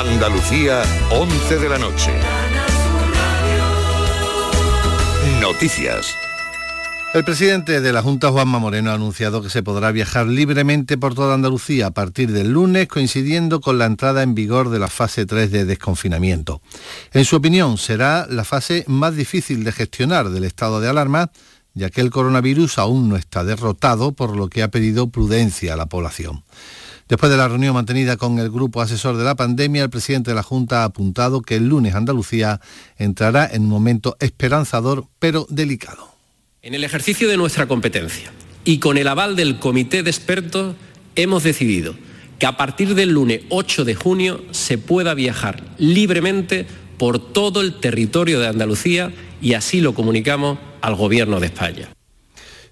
Andalucía, 11 de la noche. Noticias. El presidente de la Junta, Juanma Moreno, ha anunciado que se podrá viajar libremente por toda Andalucía a partir del lunes, coincidiendo con la entrada en vigor de la fase 3 de desconfinamiento. En su opinión, será la fase más difícil de gestionar del estado de alarma, ya que el coronavirus aún no está derrotado, por lo que ha pedido prudencia a la población. Después de la reunión mantenida con el grupo asesor de la pandemia, el presidente de la Junta ha apuntado que el lunes Andalucía entrará en un momento esperanzador pero delicado. En el ejercicio de nuestra competencia y con el aval del comité de expertos hemos decidido que a partir del lunes 8 de junio se pueda viajar libremente por todo el territorio de Andalucía y así lo comunicamos al Gobierno de España.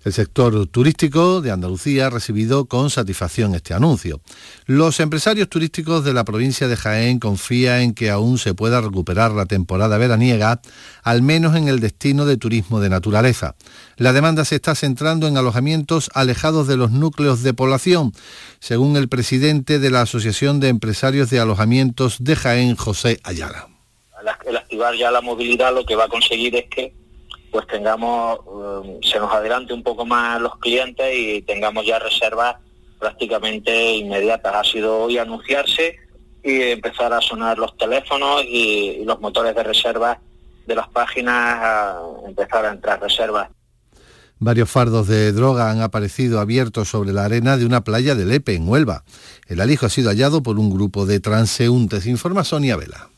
El sector turístico de Andalucía ha recibido con satisfacción este anuncio. Los empresarios turísticos de la provincia de Jaén confían en que aún se pueda recuperar la temporada veraniega, al menos en el destino de turismo de naturaleza. La demanda se está centrando en alojamientos alejados de los núcleos de población, según el presidente de la Asociación de Empresarios de Alojamientos de Jaén, José Ayala. El activar ya la movilidad lo que va a conseguir es que pues tengamos, um, se nos adelante un poco más los clientes y tengamos ya reservas prácticamente inmediatas. Ha sido hoy anunciarse y empezar a sonar los teléfonos y, los motores de reserva de las páginas a empezar a entrar reservas. Varios fardos de droga han aparecido abiertos sobre la arena de una playa de Lepe, en Huelva. El alijo ha sido hallado por un grupo de transeúntes, informa Sonia Vela.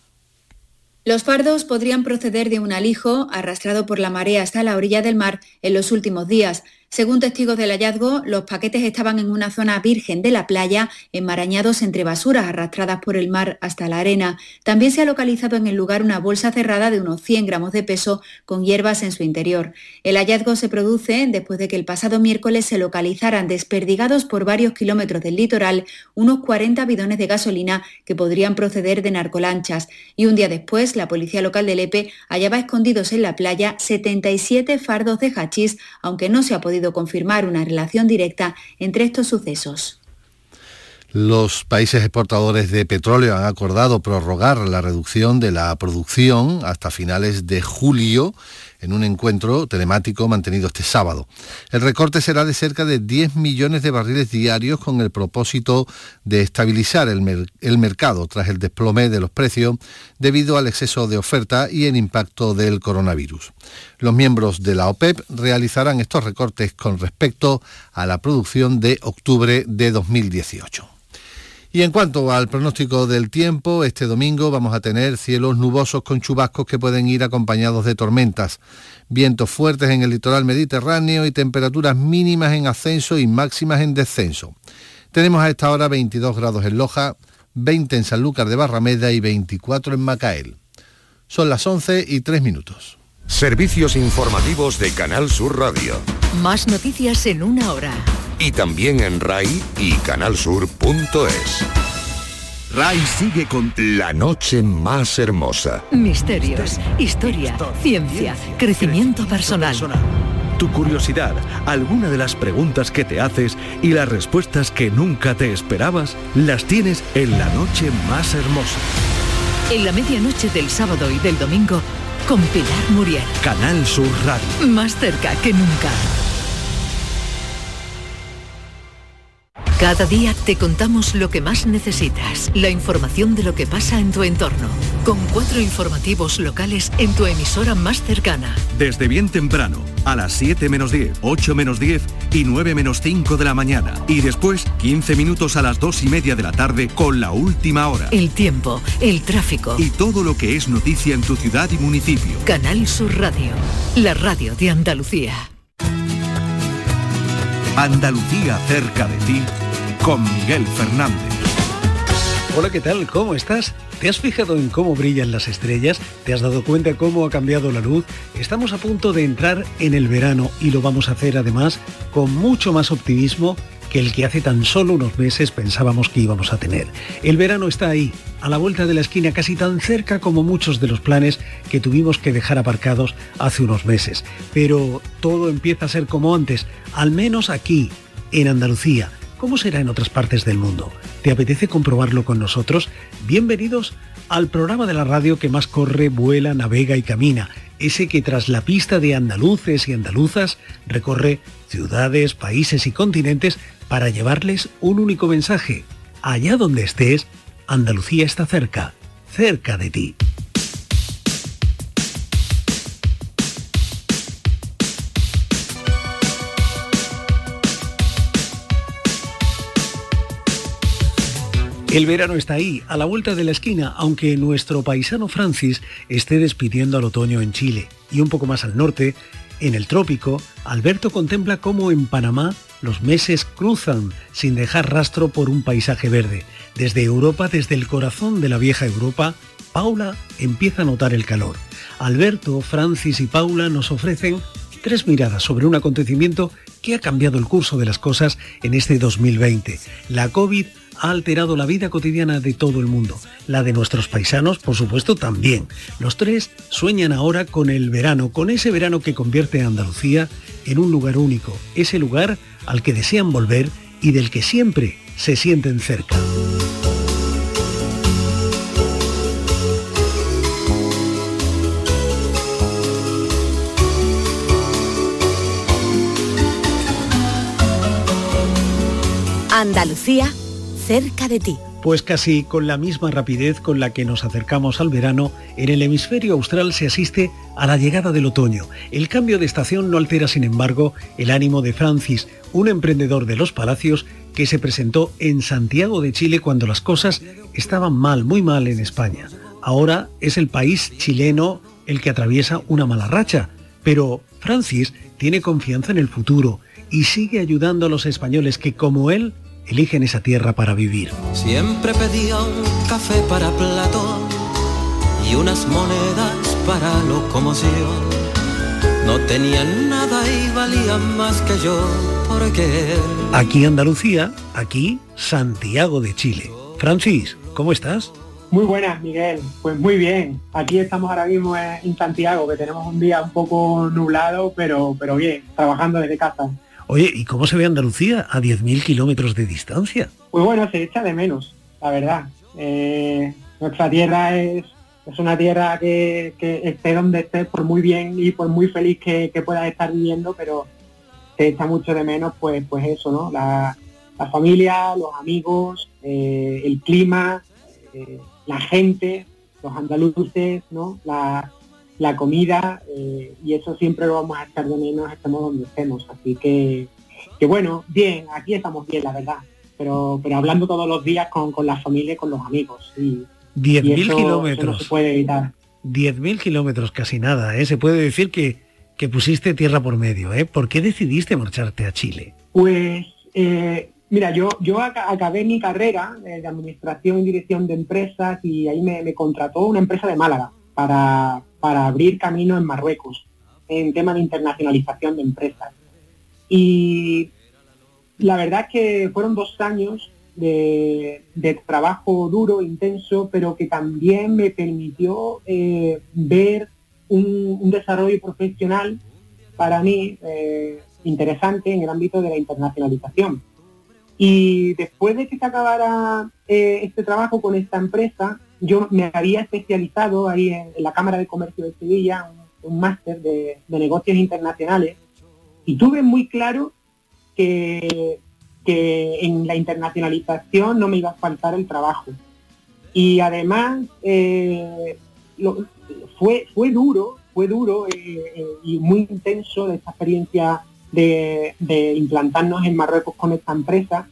Los fardos podrían proceder de un alijo arrastrado por la marea hasta la orilla del mar en los últimos días. Según testigos del hallazgo, los paquetes estaban en una zona virgen de la playa, enmarañados entre basuras arrastradas por el mar hasta la arena. También se ha localizado en el lugar una bolsa cerrada de unos 100 gramos de peso con hierbas en su interior. El hallazgo se produce después de que el pasado miércoles se localizaran desperdigados por varios kilómetros del litoral unos 40 bidones de gasolina que podrían proceder de narcolanchas. Y un día después, la policía local de Lepe hallaba escondidos en la playa 77 fardos de hachís, aunque no se ha podido confirmar una relación directa entre estos sucesos. Los países exportadores de petróleo han acordado prorrogar la reducción de la producción hasta finales de julio en un encuentro telemático mantenido este sábado. El recorte será de cerca de 10 millones de barriles diarios con el propósito de estabilizar el, mercado tras el desplome de los precios debido al exceso de oferta y el impacto del coronavirus. Los miembros de la OPEP realizarán estos recortes con respecto a la producción de octubre de 2018. Y en cuanto al pronóstico del tiempo, este domingo vamos a tener cielos nubosos con chubascos que pueden ir acompañados de tormentas, vientos fuertes en el litoral mediterráneo y temperaturas mínimas en ascenso y máximas en descenso. Tenemos a esta hora 22 grados en Loja, 20 en Sanlúcar de Barrameda y 24 en Macael. Son las 11 y 3 minutos. Servicios informativos de Canal Sur Radio. Más noticias en una hora y también en RAI y canalsur.es. RAI sigue con La Noche Más Hermosa. Misterios, historia, ciencia, crecimiento personal. Tu curiosidad, alguna de las preguntas que te haces y las respuestas que nunca te esperabas, las tienes en La Noche Más Hermosa. En la medianoche del sábado y del domingo, con Pilar Muriel. Canal Sur Radio. Más cerca que nunca. Cada día te contamos lo que más necesitas, la información de lo que pasa en tu entorno, con cuatro informativos locales en tu emisora más cercana. Desde bien temprano, a las 7 menos 10, 8 menos 10 y 9 menos 5 de la mañana. Y después, 15 minutos a las 2 y media de la tarde con la última hora. El tiempo, el tráfico. Y todo lo que es noticia en tu ciudad y municipio. Canal Sur Radio, la radio de Andalucía. Andalucía cerca de ti con Miguel Fernández. Hola, ¿qué tal? ¿Cómo estás? ¿Te has fijado en cómo brillan las estrellas? ¿Te has dado cuenta cómo ha cambiado la luz? Estamos a punto de entrar en el verano y lo vamos a hacer además con mucho más optimismo que el que hace tan solo unos meses pensábamos que íbamos a tener. El verano está ahí, a la vuelta de la esquina, casi tan cerca como muchos de los planes que tuvimos que dejar aparcados hace unos meses. Pero todo empieza a ser como antes, al menos aquí, en Andalucía ¿Cómo será en otras partes del mundo? ¿Te apetece comprobarlo con nosotros? Bienvenidos al programa de la radio que más corre, vuela, navega y camina, ese que tras la pista de andaluces y andaluzas recorre ciudades, países y continentes para llevarles un único mensaje. Allá donde estés, Andalucía está cerca, cerca de ti. El verano está ahí, a la vuelta de la esquina, aunque nuestro paisano Francis esté despidiendo al otoño en Chile. Y un poco más al norte, en el trópico, Alberto contempla cómo en Panamá los meses cruzan sin dejar rastro por un paisaje verde. Desde Europa, desde el corazón de la vieja Europa, Paula empieza a notar el calor. Alberto, Francis y Paula nos ofrecen tres miradas sobre un acontecimiento que ha cambiado el curso de las cosas en este 2020. La COVID ha alterado la vida cotidiana de todo el mundo. La de nuestros paisanos, por supuesto, también. Los tres sueñan ahora con el verano, con ese verano que convierte a Andalucía en un lugar único, ese lugar al que desean volver y del que siempre se sienten cerca. Andalucía cerca de ti. Pues casi con la misma rapidez con la que nos acercamos al verano, en el hemisferio austral se asiste a la llegada del otoño. El cambio de estación no altera, sin embargo, el ánimo de Francis, un emprendedor de los palacios que se presentó en Santiago de Chile cuando las cosas estaban mal, muy mal en España. Ahora es el país chileno el que atraviesa una mala racha, pero Francis tiene confianza en el futuro y sigue ayudando a los españoles que, como él, eligen esa tierra para vivir. Siempre pedía un café para Platón y unas monedas para locomoción. No tenían nada y valían más que yo porque... Aquí Andalucía, aquí Santiago de Chile. Francis, ¿cómo estás? Muy buenas, Miguel. Pues muy bien. Aquí estamos ahora mismo en Santiago, que tenemos un día un poco nublado, pero, pero bien, trabajando desde casa. Oye, ¿y cómo se ve Andalucía a 10.000 kilómetros de distancia? Pues bueno, se echa de menos, la verdad. Eh, nuestra tierra es, es una tierra que, esté donde esté, por muy bien y por muy feliz que, puedas estar viviendo, pero se echa mucho de menos, pues, pues eso, ¿no? La, familia, los amigos, eh, el clima, eh, la gente, los andaluces, ¿no? La, la comida eh, y eso siempre lo vamos a estar de menos estemos donde estemos. Así que, que bueno, bien, aquí estamos bien, la verdad. Pero, pero hablando todos los días con, con la familia y con los amigos. Y, 10.000 kilómetros. se puede evitar. 10.000 kilómetros, casi nada. ¿eh? Se puede decir que, que pusiste tierra por medio. ¿eh? ¿Por qué decidiste marcharte a Chile? Pues, eh, mira, yo, yo acabé mi carrera de administración y dirección de empresas y ahí me, me contrató una empresa de Málaga para, para abrir camino en Marruecos en tema de internacionalización de empresas. Y la verdad es que fueron dos años de, trabajo duro, intenso, pero que también me permitió eh, ver un, desarrollo profesional para mí eh, interesante en el ámbito de la internacionalización. Y después de que se acabara eh, este trabajo con esta empresa, yo me había especializado ahí en, la Cámara de Comercio de Sevilla, un, máster de, negocios internacionales, y tuve muy claro que, en la internacionalización no me iba a faltar el trabajo. Y además eh, fue, fue duro, fue duro eh, eh, y muy intenso esta experiencia de, de implantarnos en Marruecos con esta empresa,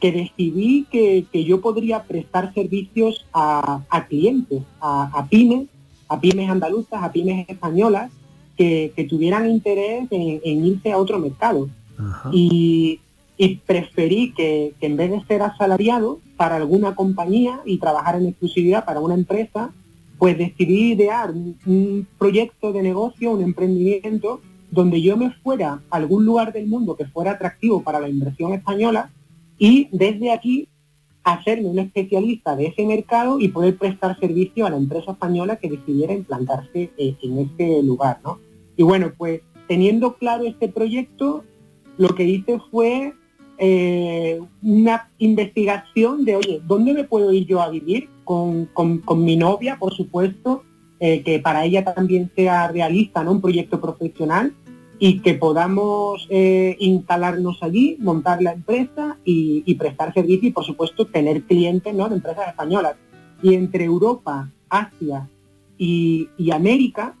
que decidí que, yo podría prestar servicios a, clientes, a, pymes, a pymes andaluzas, a pymes españolas, que, tuvieran interés en, irse a otro mercado. Y, preferí que, en vez de ser asalariado para alguna compañía y trabajar en exclusividad para una empresa, pues decidí idear un proyecto de negocio, un emprendimiento, donde yo me fuera a algún lugar del mundo que fuera atractivo para la inversión española y desde aquí hacerme un especialista de ese mercado y poder prestar servicio a la empresa española que decidiera implantarse eh, en este lugar, Y bueno, pues teniendo claro este proyecto, lo que hice fue eh, una investigación de, oye, ¿dónde me puedo ir yo a vivir? Con, mi novia, por supuesto, eh, que para ella también sea realista, ¿no? Un proyecto profesional y que podamos eh, instalarnos allí, montar la empresa y, prestar servicio y, por supuesto, tener clientes ¿no? de empresas españolas. Y entre Europa, Asia y, América,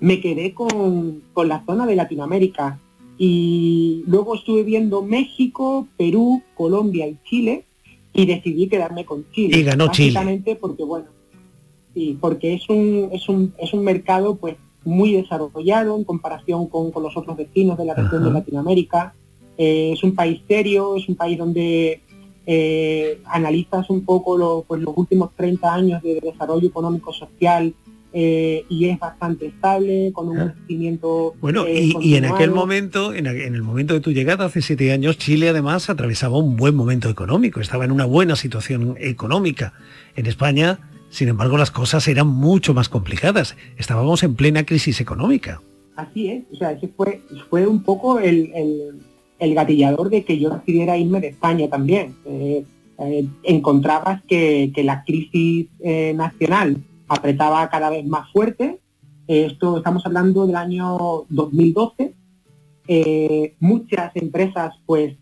me quedé con, con, la zona de Latinoamérica. Y luego estuve viendo México, Perú, Colombia y Chile y decidí quedarme con Chile. Y ganó Chile. porque, bueno, sí, porque es un, es un, es un mercado pues muy desarrollado en comparación con, los otros vecinos de la región de Latinoamérica. Eh, es un país serio, es un país donde eh, analizas un poco pues, los últimos 30 años de desarrollo económico social eh, y es bastante estable, con un ah. crecimiento... Bueno, y, en aquel momento, en, en, el momento de tu llegada, hace siete años, Chile además atravesaba un buen momento económico, estaba en una buena situación económica. En España sin embargo, las cosas eran mucho más complicadas. Estábamos en plena crisis económica. Así es, o sea, ese fue, fue un poco el, gatillador de que yo decidiera irme de España también. Eh, eh, encontrabas que, la crisis eh, nacional apretaba cada vez más fuerte. esto estamos hablando del año 2012. muchas empresas pues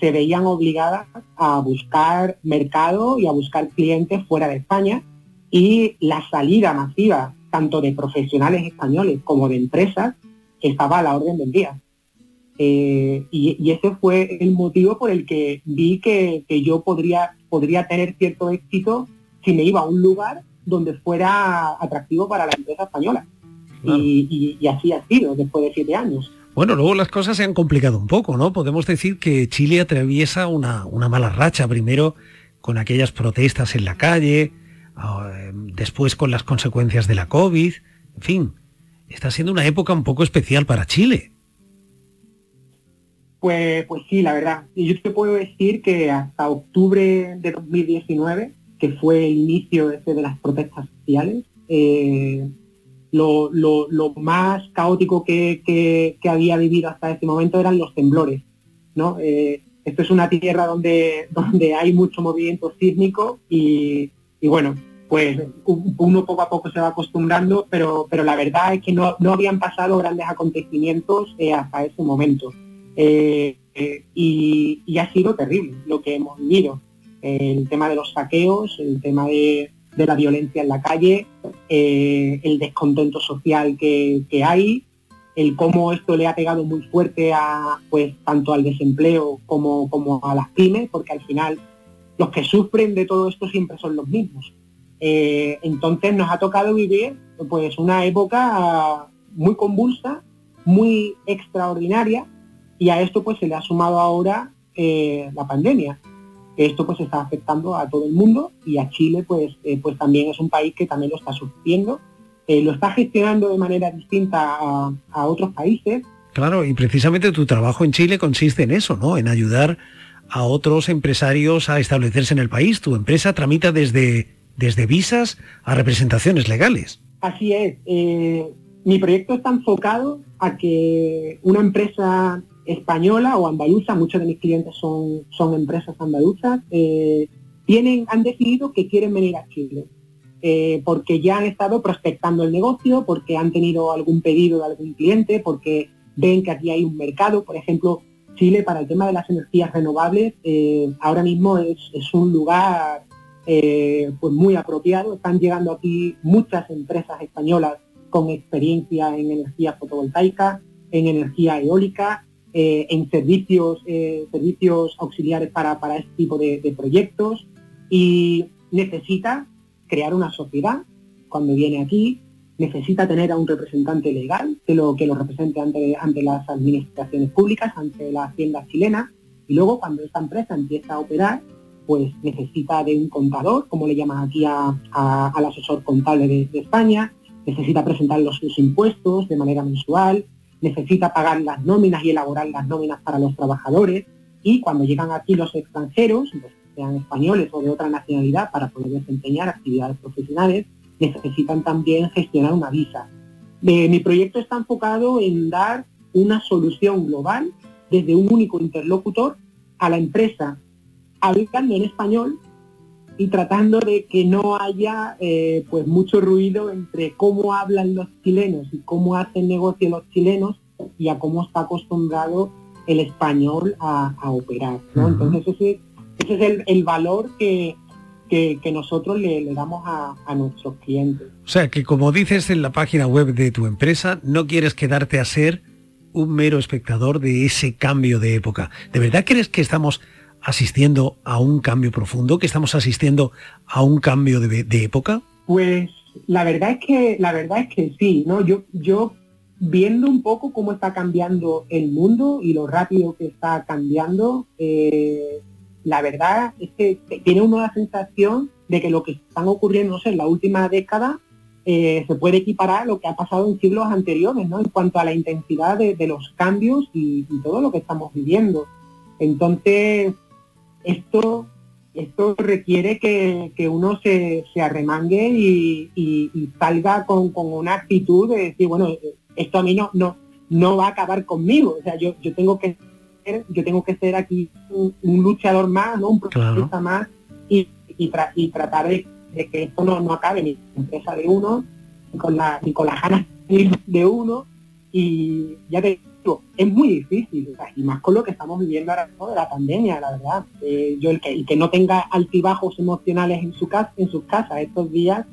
se veían obligadas a buscar mercado y a buscar clientes fuera de España y la salida masiva tanto de profesionales españoles como de empresas estaba a la orden del día. Eh, y, ese fue el motivo por el que vi que, yo podría, podría tener cierto éxito si me iba a un lugar donde fuera atractivo para la empresa española. Y, así ha sido después de siete años. Bueno, luego las cosas se han complicado un poco, ¿no? Podemos decir que Chile atraviesa una, una mala racha, primero con aquellas protestas en la calle, después con las consecuencias de la COVID, en fin, está siendo una época un poco especial para Chile. Pues, pues sí, la verdad. Y yo te puedo decir que hasta octubre de 2019, que fue el inicio de, las protestas sociales, eh, lo, más caótico que, había vivido hasta ese momento eran los temblores. ¿no? Eh, esto es una tierra donde, donde hay mucho movimiento sísmico y, y bueno, pues uno poco a poco se va acostumbrando, pero, pero la verdad es que no, habían pasado grandes acontecimientos eh, hasta ese momento. Eh, eh, y, ha sido terrible lo que hemos vivido. el tema de los saqueos, el tema de, la violencia en la calle, el descontento social que, hay, el cómo esto le ha pegado muy fuerte a pues tanto al desempleo como, como a las pymes, porque al final los que sufren de todo esto siempre son los mismos. Eh, entonces nos ha tocado vivir pues una época muy convulsa, muy extraordinaria, y a esto pues se le ha sumado ahora eh, la pandemia. Esto pues está afectando a todo el mundo y a Chile pues, eh, pues también es un país que también lo está sufriendo. lo está gestionando de manera distinta a, a otros países. Claro, y precisamente tu trabajo en Chile consiste en eso, ¿no? En ayudar a otros empresarios a establecerse en el país. Tu empresa tramita desde, desde visas a representaciones legales. Así es. Eh, mi proyecto está enfocado a que una empresa española o andaluza, muchos de mis clientes son, son empresas andaluzas, eh, tienen, han decidido que quieren venir a Chile. Eh, porque ya han estado prospectando el negocio, porque han tenido algún pedido de algún cliente, porque ven que aquí hay un mercado. Por ejemplo, Chile para el tema de las energías renovables eh, ahora mismo es, un lugar eh, pues muy apropiado. Están llegando aquí muchas empresas españolas con experiencia en energía fotovoltaica, en energía eólica, eh, en servicios, servicios auxiliares para, para este tipo de proyectos y necesita crear una sociedad cuando viene aquí necesita tener a un representante legal que lo, que lo represente ante, ante las administraciones públicas, ante la hacienda chilena, y luego cuando esta empresa empieza a operar, pues necesita de un contador, como le llaman aquí a, al asesor contable de, España, necesita presentar los, sus impuestos de manera mensual, necesita pagar las nóminas y elaborar las nóminas para los trabajadores, y cuando llegan aquí los extranjeros, sean españoles o de otra nacionalidad, para poder desempeñar actividades profesionales, necesitan también gestionar una visa. Eh, mi proyecto está enfocado en dar una solución global desde un único interlocutor a la empresa hablando en español y tratando de que no haya eh, pues mucho ruido entre cómo hablan los chilenos y cómo hacen negocio los chilenos y a cómo está acostumbrado el español a, operar. Entonces ese, es el, valor que, que, nosotros le, damos a, a, nuestros clientes. O sea que como dices en la página web de tu empresa, no quieres quedarte a ser un mero espectador de ese cambio de época. ¿De verdad crees que estamos asistiendo a un cambio profundo, que estamos asistiendo a un cambio de, época? Pues la verdad es que la verdad es que sí, ¿no? Yo yo viendo un poco cómo está cambiando el mundo y lo rápido que está cambiando, eh, la verdad es que tiene uno la sensación de que lo que están ocurriendo en la última década eh, se puede equiparar a lo que ha pasado en siglos anteriores, ¿no? En cuanto a la intensidad de, los cambios y, todo lo que estamos viviendo. Entonces, esto, esto requiere que, uno se, arremangue y, salga con, una actitud de decir, bueno, esto a mí no, no, no va a acabar conmigo. O sea, yo, yo tengo que ser, yo tengo que ser aquí un, luchador más, ¿no? Un profesionista más y, y, tratar de, que esto no, no acabe ni empresa de uno, ni con la, ni con las ganas de uno. Y ya te es muy difícil, y más con lo que estamos viviendo ahora de la pandemia, la verdad. Eh, yo el que, que no tenga altibajos emocionales en su casa, en sus casas estos días,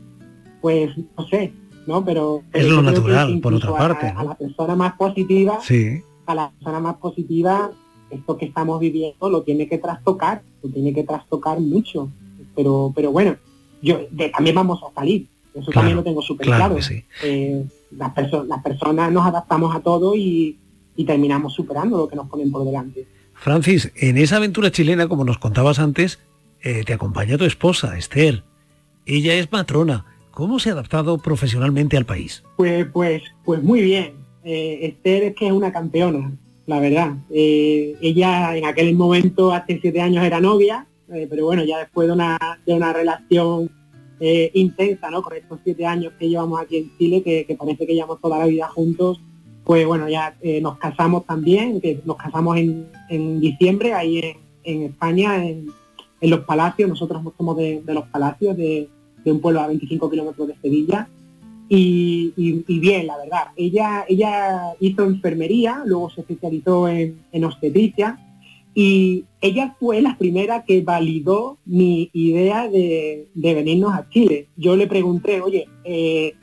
pues no sé, ¿no? Pero es lo natural, por otra parte. A, la persona más positiva, sí. a la persona más positiva, esto que estamos viviendo lo tiene que trastocar, lo tiene que trastocar mucho. Pero, pero bueno, yo también vamos a salir. Eso también lo tengo súper claro. Eh, las, las personas nos adaptamos a todo y, y terminamos superando lo que nos ponen por delante. Francis, en esa aventura chilena, como nos contabas antes, eh, te acompaña tu esposa, Esther. Ella es matrona. ¿Cómo se ha adaptado profesionalmente al país? Pues, pues, pues muy bien. Eh, Esther es que es una campeona, la verdad. Eh, ella en aquel momento, hace siete años, era novia, pero bueno, ya después de una, de una relación intensa, ¿no? Con estos siete años que llevamos aquí en Chile, que, parece que llevamos toda la vida juntos, pues bueno, ya eh, nos casamos también, que nos casamos en, diciembre ahí en, España, en, los Palacios, nosotros somos de, los Palacios, de, un pueblo a 25 kilómetros de Sevilla, y, bien, la verdad. Ella, ella hizo enfermería, luego se especializó en, obstetricia, y ella fue la primera que validó mi idea de, venirnos a Chile. Yo le pregunté, oye, eh,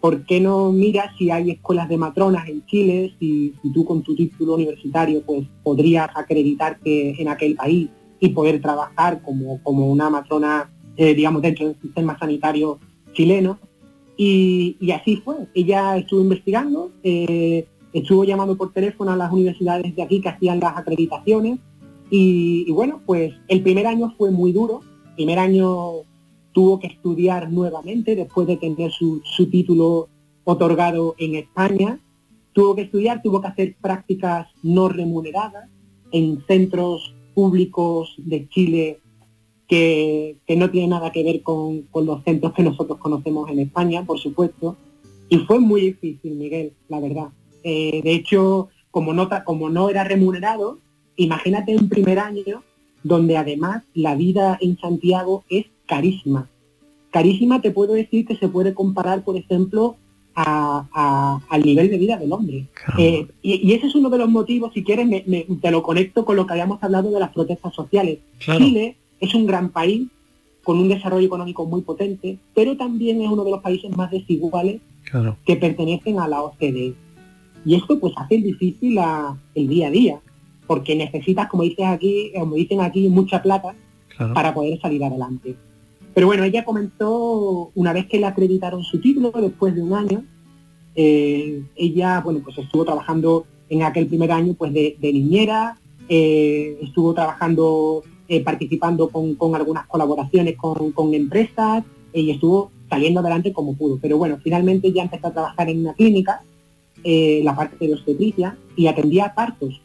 ¿por qué no miras si hay escuelas de matronas en Chile, si, tú con tu título universitario pues podrías acreditarte en aquel país y poder trabajar como, como una matrona, eh, digamos, dentro del sistema sanitario chileno? Y, así fue. Ella estuvo investigando, eh, estuvo llamando por teléfono a las universidades de aquí que hacían las acreditaciones y, y bueno, pues el primer año fue muy duro. El primer año tuvo que estudiar nuevamente después de tener su, título otorgado en España. Tuvo que estudiar, tuvo que hacer prácticas no remuneradas en centros públicos de Chile que, no tienen nada que ver con, los centros que nosotros conocemos en España, por supuesto. Y fue muy difícil, Miguel, la verdad. Eh, de hecho, como no, como no era remunerado, imagínate un primer año donde además la vida en Santiago es carísima. Carísima te puedo decir que se puede comparar, por ejemplo, al nivel de vida del hombre. Eh, y, ese es uno de los motivos, si quieres, te lo conecto con lo que habíamos hablado de las protestas sociales. Chile es un gran país con un desarrollo económico muy potente, pero también es uno de los países más desiguales que pertenecen a la OCDE. Y esto pues hace difícil el día a día, porque necesitas, como dices aquí, como dicen aquí, mucha plata para poder salir adelante. Pero bueno, ella comenzó, una vez que le acreditaron su título, después de un año, eh, ella, bueno, pues estuvo trabajando en aquel primer año pues de, niñera, eh, estuvo trabajando, eh, participando con, algunas colaboraciones con, empresas y estuvo saliendo adelante como pudo. Pero bueno, finalmente ya empezó a trabajar en una clínica, la parte de obstetricia, y atendía partos.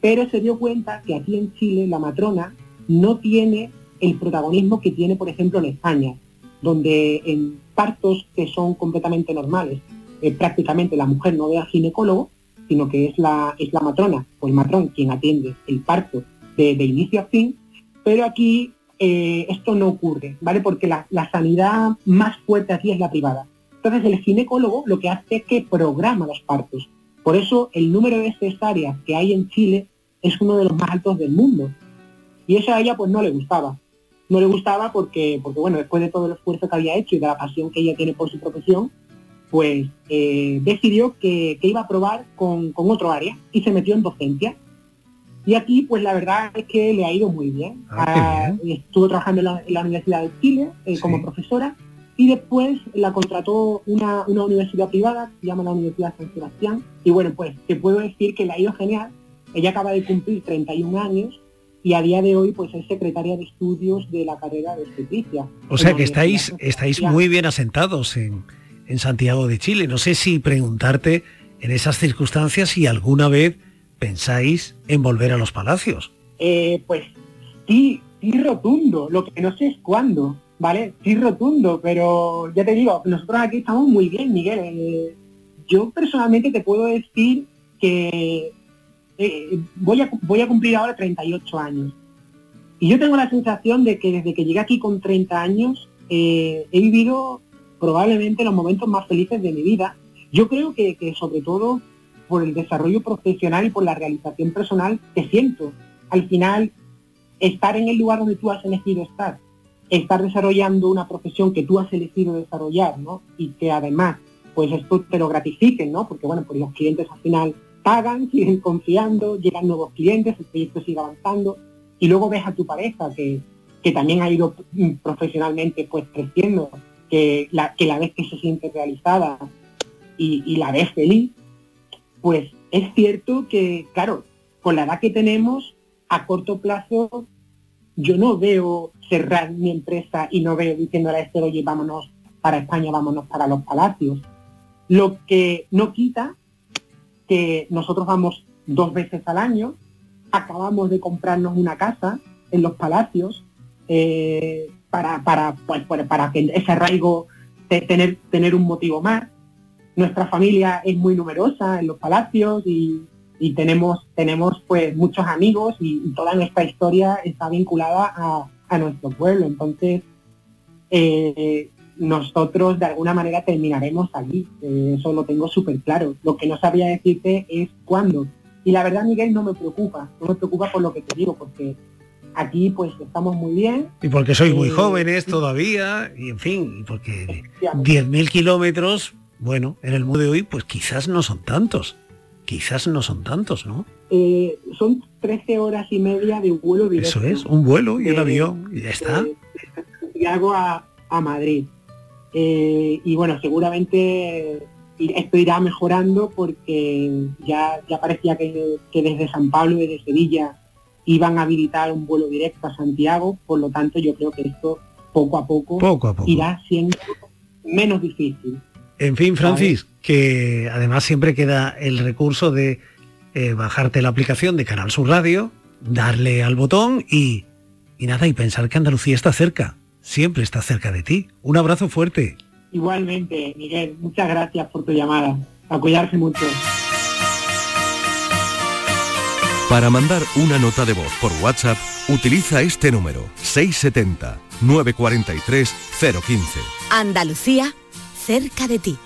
Pero se dio cuenta que aquí en Chile la matrona no tiene el protagonismo que tiene, por ejemplo, en España, donde en partos que son completamente normales, eh, prácticamente la mujer no ve al ginecólogo, sino que es la, es la matrona o el matrón quien atiende el parto de, inicio a fin, pero aquí eh, esto no ocurre, ¿vale? Porque la, sanidad más fuerte aquí es la privada. Entonces el ginecólogo lo que hace es que programa los partos. Por eso el número de cesáreas que hay en Chile es uno de los más altos del mundo. Y eso a ella pues no le gustaba. No le gustaba porque, porque bueno, después de todo el esfuerzo que había hecho y de la pasión que ella tiene por su profesión, pues eh, decidió que, iba a probar con, otro área y se metió en docencia. Y aquí, pues la verdad es que le ha ido muy bien. Ah, ah, estuvo trabajando en la, Universidad de Chile eh, como profesora y después la contrató una, universidad privada, se llama la Universidad San Sebastián. Y bueno, pues te puedo decir que le ha ido genial. Ella acaba de cumplir 31 años y a día de hoy pues es secretaria de estudios de la carrera de obstetricia. O sea que estáis, estáis muy bien asentados en, en Santiago de Chile. No sé si preguntarte en esas circunstancias si alguna vez pensáis en volver a los palacios. Eh, pues sí, sí rotundo. Lo que no sé es cuándo, ¿vale? Sí rotundo, pero ya te digo, nosotros aquí estamos muy bien, Miguel. Eh, yo personalmente te puedo decir que eh, voy, a, voy a cumplir ahora 38 años. Y yo tengo la sensación de que desde que llegué aquí con 30 años he vivido probablemente los momentos más felices de mi vida. Yo creo que, sobre todo por el desarrollo profesional y por la realización personal te siento. Al final, estar en el lugar donde tú has elegido estar, estar desarrollando una profesión que tú has elegido desarrollar, ¿no? Y que además, pues esto te lo gratifiquen, ¿no? Porque bueno, pues los clientes al final pagan, siguen confiando, llegan nuevos clientes, el proyecto sigue avanzando, y luego ves a tu pareja que, que también ha ido profesionalmente pues creciendo que la, que la vez que se siente realizada y, la ves feliz, pues es cierto que, claro, con la edad que tenemos, a corto plazo, yo no veo cerrar mi empresa y no veo diciéndole a este, oye, vámonos para España, vámonos para los palacios. Lo que no quita que nosotros vamos dos veces al año, acabamos de comprarnos una casa en los palacios, eh, para, para, pues, para que ese arraigo tener, tener un motivo más. Nuestra familia es muy numerosa en los palacios y, tenemos, tenemos pues muchos amigos y, toda nuestra historia está vinculada a, nuestro pueblo. Entonces, eh, nosotros de alguna manera terminaremos allí. Eh, eso lo tengo súper claro. Lo que no sabía decirte es cuándo. Y la verdad, Miguel, no me preocupa. No me preocupa por lo que te digo, porque Aquí pues estamos muy bien. Y porque sois muy eh, jóvenes todavía, y en fin, porque 10.000 kilómetros, bueno, en el mundo de hoy, pues quizás no son tantos. Quizás no son tantos, ¿no? Eh, son 13 horas y media de vuelo directo. Eso es, un vuelo y un avión, y ya está. Y hago a, Madrid. Eh, y bueno, seguramente esto irá mejorando porque ya, ya parecía que, que desde San Pablo y desde Sevilla iban a habilitar un vuelo directo a Santiago, por lo tanto yo creo que esto poco a poco, irá siendo menos difícil. En fin, Francis, que además siempre queda el recurso de eh, bajarte la aplicación de Canal Sur Radio, darle al botón y, y nada, y pensar que Andalucía está cerca, siempre está cerca de ti. Un abrazo fuerte. Igualmente, Miguel, muchas gracias por tu llamada. A cuidarse mucho. Para mandar una nota de voz por WhatsApp, utiliza este número 670 943 015. Andalucía, cerca de ti.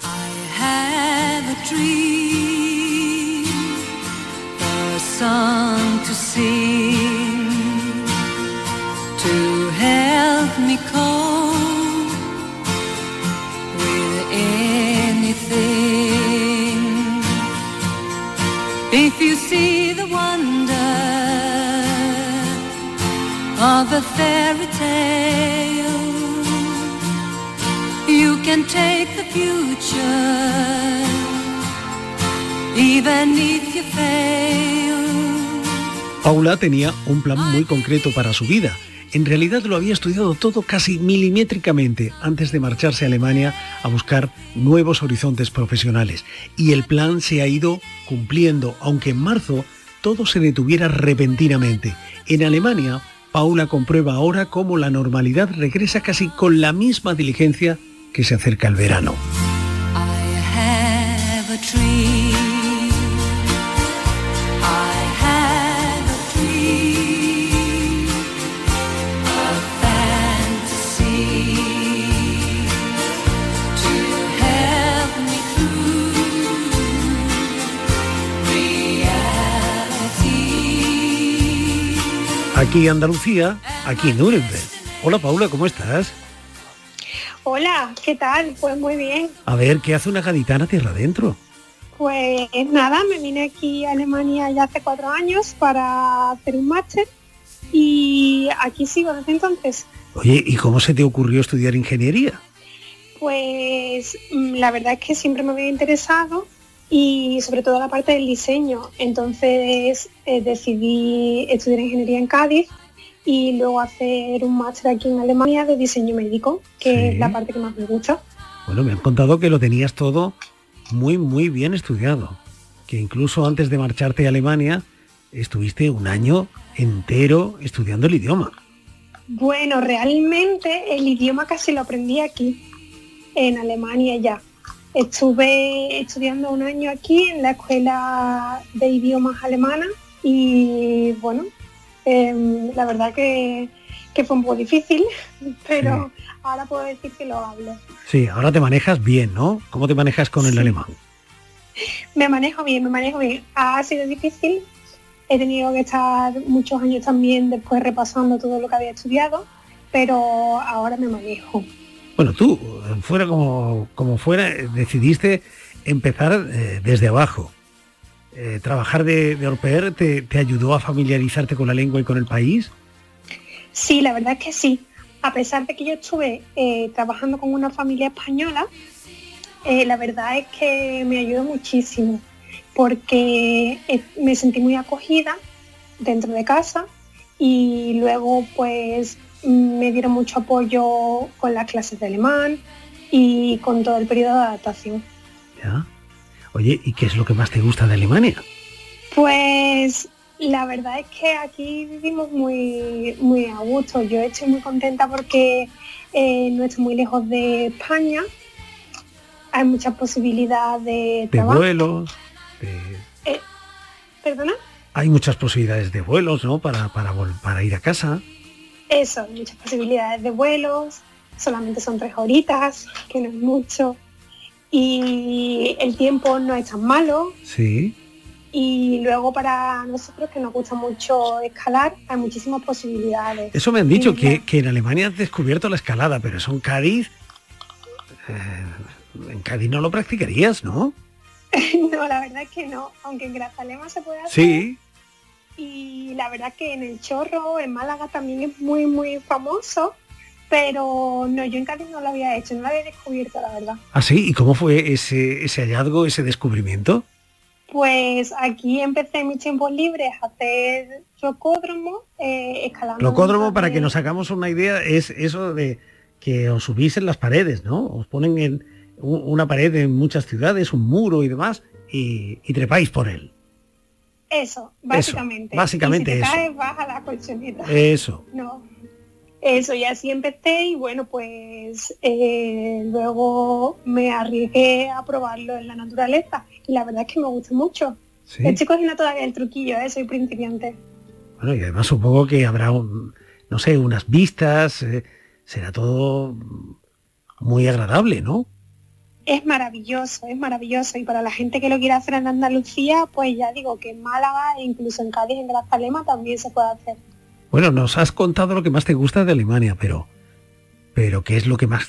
to help me cope with anything. If you see the of a fairy tale. Paula tenía un plan muy concreto para su vida. En realidad lo había estudiado todo casi milimétricamente antes de marcharse a Alemania a buscar nuevos horizontes profesionales. Y el plan se ha ido cumpliendo, aunque en marzo todo se detuviera repentinamente. En Alemania Paula comprueba ahora cómo la normalidad regresa casi con la misma diligencia que se acerca el verano. Aquí Andalucía, aquí Nuremberg. Hola Paula, ¿cómo estás? Hola, ¿qué tal? Pues muy bien. A ver, ¿qué hace una gaditana tierra adentro? Pues nada, me vine aquí a Alemania ya hace cuatro años para hacer un máster y aquí sigo desde entonces. Oye, ¿y cómo se te ocurrió estudiar ingeniería? Pues mm, la verdad es que siempre me había interesado y sobre todo la parte del diseño. Entonces eh, decidí estudiar ingeniería en Cádiz y luego hacer un máster aquí en Alemania de diseño médico, que es la parte que más me gusta. Bueno, me han contado que lo tenías todo muy, muy bien estudiado, que incluso antes de marcharte a Alemania estuviste un año entero estudiando el idioma. Bueno, realmente el idioma casi lo aprendí aquí, en Alemania ya. Estuve estudiando un año aquí en la escuela de idiomas alemana y bueno, em, la verdad que, fue un poco difícil, pero ahora puedo decir que lo hablo. Sí, ahora te manejas bien, ¿no? ¿Cómo te manejas con el alemán? Me manejo bien, me manejo bien. Ha sido difícil. He tenido que estar muchos años también después repasando todo lo que había estudiado, pero ahora me manejo. Bueno, tú, fuera como, como fuera, decidiste empezar eh, desde abajo. Eh, ¿Trabajar de, de te, te, ayudó a familiarizarte con la lengua y con el país? Sí, la verdad es que sí. A pesar de que yo estuve eh, trabajando con una familia española, la verdad es que me ayudó muchísimo porque me sentí muy acogida dentro de casa y luego pues me dieron mucho apoyo con las clases de alemán y con todo el periodo de adaptación. ¿Ya? Oye, ¿y qué es lo que más te gusta de Alemania? Pues la verdad es que aquí vivimos muy, muy a gusto. Yo estoy muy contenta porque eh, no estoy muy lejos de España. Hay muchas posibilidades de, de vuelos. Eh, ¿Perdona? Hay muchas posibilidades de vuelos, ¿no? Para, para, para ir a casa. Eso, muchas posibilidades de vuelos, solamente son tres horitas, que no es mucho. Y el tiempo no es tan malo. Sí. Y luego para nosotros que nos gusta mucho escalar, hay muchísimas posibilidades. Eso me han dicho, que, que, en Alemania has descubierto la escalada, pero eso en Cádiz... Eh, en Cádiz no lo practicarías, ¿no? no, la verdad es que no, aunque en Grazalema se puede hacer. Sí y la verdad que en el Chorro, en Málaga también es muy, muy famoso, pero no, yo en Cádiz no lo había hecho, no lo había descubierto, la verdad. ¿Ah, sí? ¿Y cómo fue ese, ese hallazgo, ese descubrimiento? Pues aquí empecé en mis tiempos libres a hacer rocódromo, eh, escalando. Rocódromo, para que nos hagamos una idea, es eso de que os subís en las paredes, ¿no? Os ponen en una pared en muchas ciudades, un muro y demás, y, y trepáis por él. Eso, básicamente. básicamente y si te Caes, baja la colchoneta. Eso. No. Eso, y así empecé y bueno, pues eh, luego me arriesgué a probarlo en la naturaleza y la verdad es que me gusta mucho. ¿Sí? Estoy cogiendo todavía el truquillo, ¿eh? soy principiante. Bueno, y además supongo que habrá, no sé, unas vistas, eh, será todo muy agradable, ¿no? es maravilloso, es maravilloso. Y para la gente que lo quiera hacer en Andalucía, pues ya digo que en Málaga, e incluso en Cádiz, en Grazalema, también se puede hacer. Bueno, nos has contado lo que más te gusta de Alemania, pero, pero ¿qué es lo que más,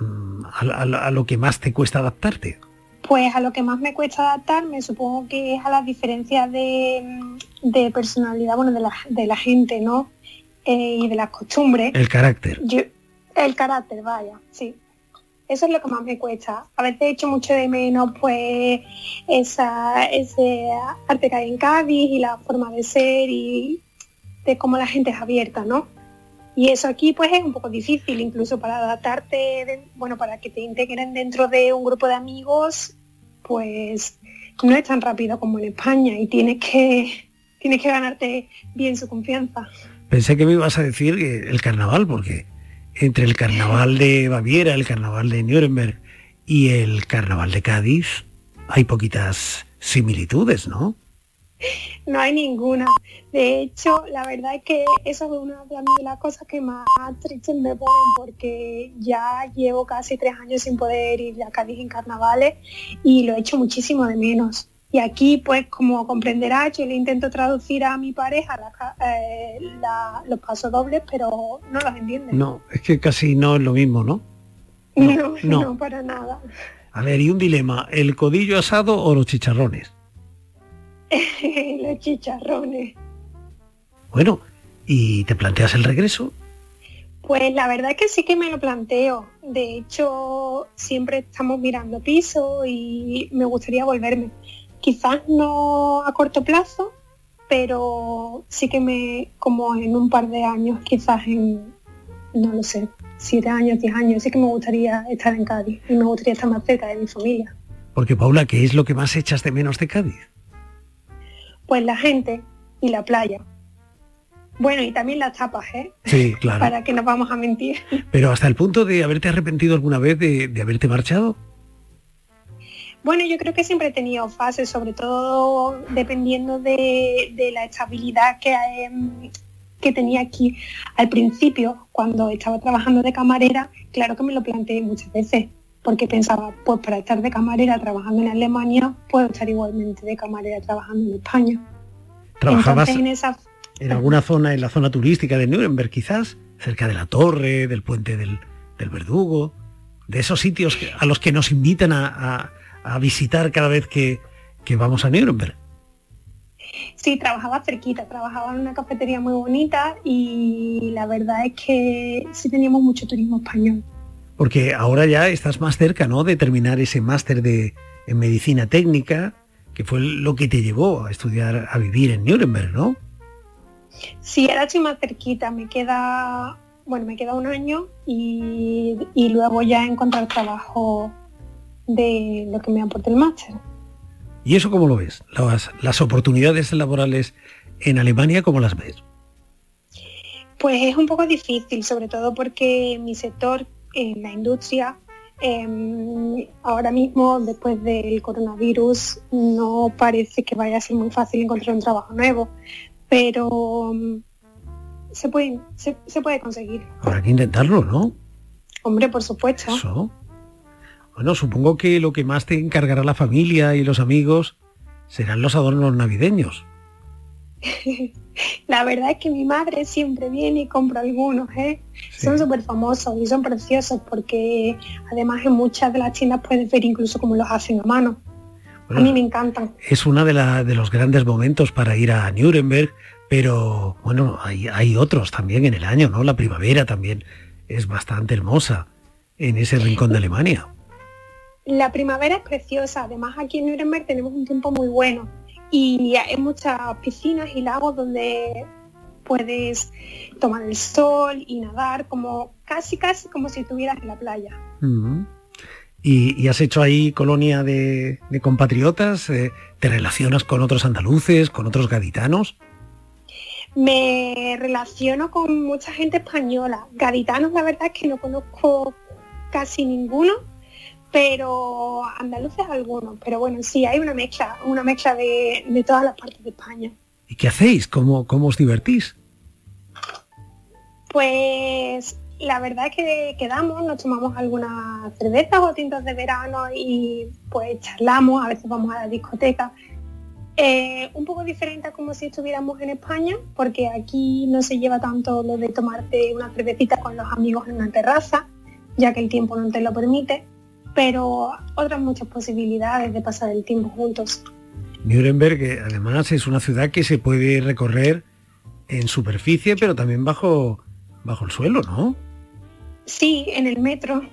mm, a, lo que más te cuesta adaptarte? Pues a lo que más me cuesta adaptarme, supongo que es a las diferencias de, de personalidad, bueno, de la, de la gente, ¿no? Eh, y de las costumbres. El carácter. el carácter, vaya, sí. Eso es lo que más me cuesta. A veces echo mucho de menos pues esa, ese arte que hay en Cádiz y la forma de ser y de cómo la gente es abierta, ¿no? Y eso aquí pues es un poco difícil, incluso para adaptarte, bueno, para que te integren dentro de un grupo de amigos, pues no es tan rápido como en España y tienes que, tienes que ganarte bien su confianza. Pensé que me ibas a decir el carnaval, porque entre el carnaval de Baviera, el carnaval de Nuremberg y el carnaval de Cádiz hay poquitas similitudes, ¿no? No hay ninguna. De hecho, la verdad es que eso es una de las cosas que más tristes me ponen porque ya llevo casi tres años sin poder ir a Cádiz en carnavales y lo he hecho muchísimo de menos. Y aquí, pues como comprenderás, yo le intento traducir a mi pareja eh, los pasos dobles, pero no los entiende. No, es que casi no es lo mismo, ¿no? No, no, para nada. A ver, y un dilema, ¿el codillo asado o los chicharrones? los chicharrones. Bueno, ¿y te planteas el regreso? Pues la verdad es que sí que me lo planteo. De hecho, siempre estamos mirando piso y me gustaría volverme. Quizás no a corto plazo, pero sí que me, como en un par de años, quizás en, no lo sé, siete años, diez años, sí que me gustaría estar en Cádiz y me gustaría estar más cerca de mi familia. Porque Paula, ¿qué es lo que más echas de menos de Cádiz? Pues la gente y la playa. Bueno, y también las tapas, ¿eh? Sí, claro. Para que nos vamos a mentir. Pero hasta el punto de haberte arrepentido alguna vez de, haberte marchado. Bueno, yo creo que siempre he tenido fases, sobre todo dependiendo de, la estabilidad que, em, que tenía aquí. Al principio, cuando estaba trabajando de camarera, claro que me lo planteé muchas veces, porque pensaba, pues para estar de camarera trabajando en Alemania, puedo estar igualmente de camarera trabajando en España. ¿Trabajabas en, esa... en alguna zona, en la zona turística de Nuremberg quizás? Cerca de la torre, del puente del, Verdugo, de esos sitios a los que nos invitan a, visitar cada vez que, que vamos a Nuremberg. Sí, trabajaba cerquita, trabajaba en una cafetería muy bonita y la verdad es que sí teníamos mucho turismo español. Porque ahora ya estás más cerca, ¿no? De terminar ese máster de en medicina técnica, que fue lo que te llevó a estudiar, a vivir en Nuremberg, ¿no? Sí, ahora estoy más cerquita, me queda, bueno, me queda un año y, luego ya encontrar trabajo de lo que me aporte el máster. ¿Y eso cómo lo ves? Las, las oportunidades laborales en Alemania, ¿cómo las ves? Pues es un poco difícil, sobre todo porque mi sector en la industria em, ahora mismo, después del coronavirus, no parece que vaya a ser muy fácil encontrar un trabajo nuevo, pero em, se puede, se, puede conseguir. Habrá que intentarlo, ¿no? Hombre, por supuesto. Eso. Bueno, supongo que lo que más te encargará la familia y los amigos serán los adornos navideños. la verdad es que mi madre siempre viene y compra algunos, ¿eh? Son súper famosos y son preciosos porque además en muchas de las tiendas puedes ver incluso cómo los hacen a mano. a mí me encantan. Es uno de, de, los grandes momentos para ir a Nuremberg, pero bueno, hay, hay otros también en el año, ¿no? La primavera también es bastante hermosa en ese rincón de Alemania. La primavera es preciosa, además aquí en Nuremberg tenemos un tiempo muy bueno y hay muchas piscinas y lagos donde puedes tomar el sol y nadar como casi casi como si estuvieras en la playa. ¿Y, has hecho ahí colonia de, compatriotas? Eh, ¿Te relacionas con otros andaluces, con otros gaditanos? Me relaciono con mucha gente española. Gaditanos la verdad es que no conozco casi ninguno, pero andaluces algunos. Pero bueno, sí, hay una mezcla, una mezcla de, todas las partes de España. ¿Y qué hacéis? ¿Cómo, cómo os divertís? Pues la verdad es que quedamos, nos tomamos algunas cervezas o tintas de verano y pues charlamos, a veces vamos a la discoteca. Eh, un poco diferente a como si estuviéramos en España, porque aquí no se lleva tanto lo de tomarte una cervecita con los amigos en una terraza, ya que el tiempo no te lo permite pero otras muchas posibilidades de pasar el tiempo juntos. Nuremberg eh, además es una ciudad que se puede recorrer en superficie, pero también bajo, bajo el suelo, ¿no? Sí, en el metro.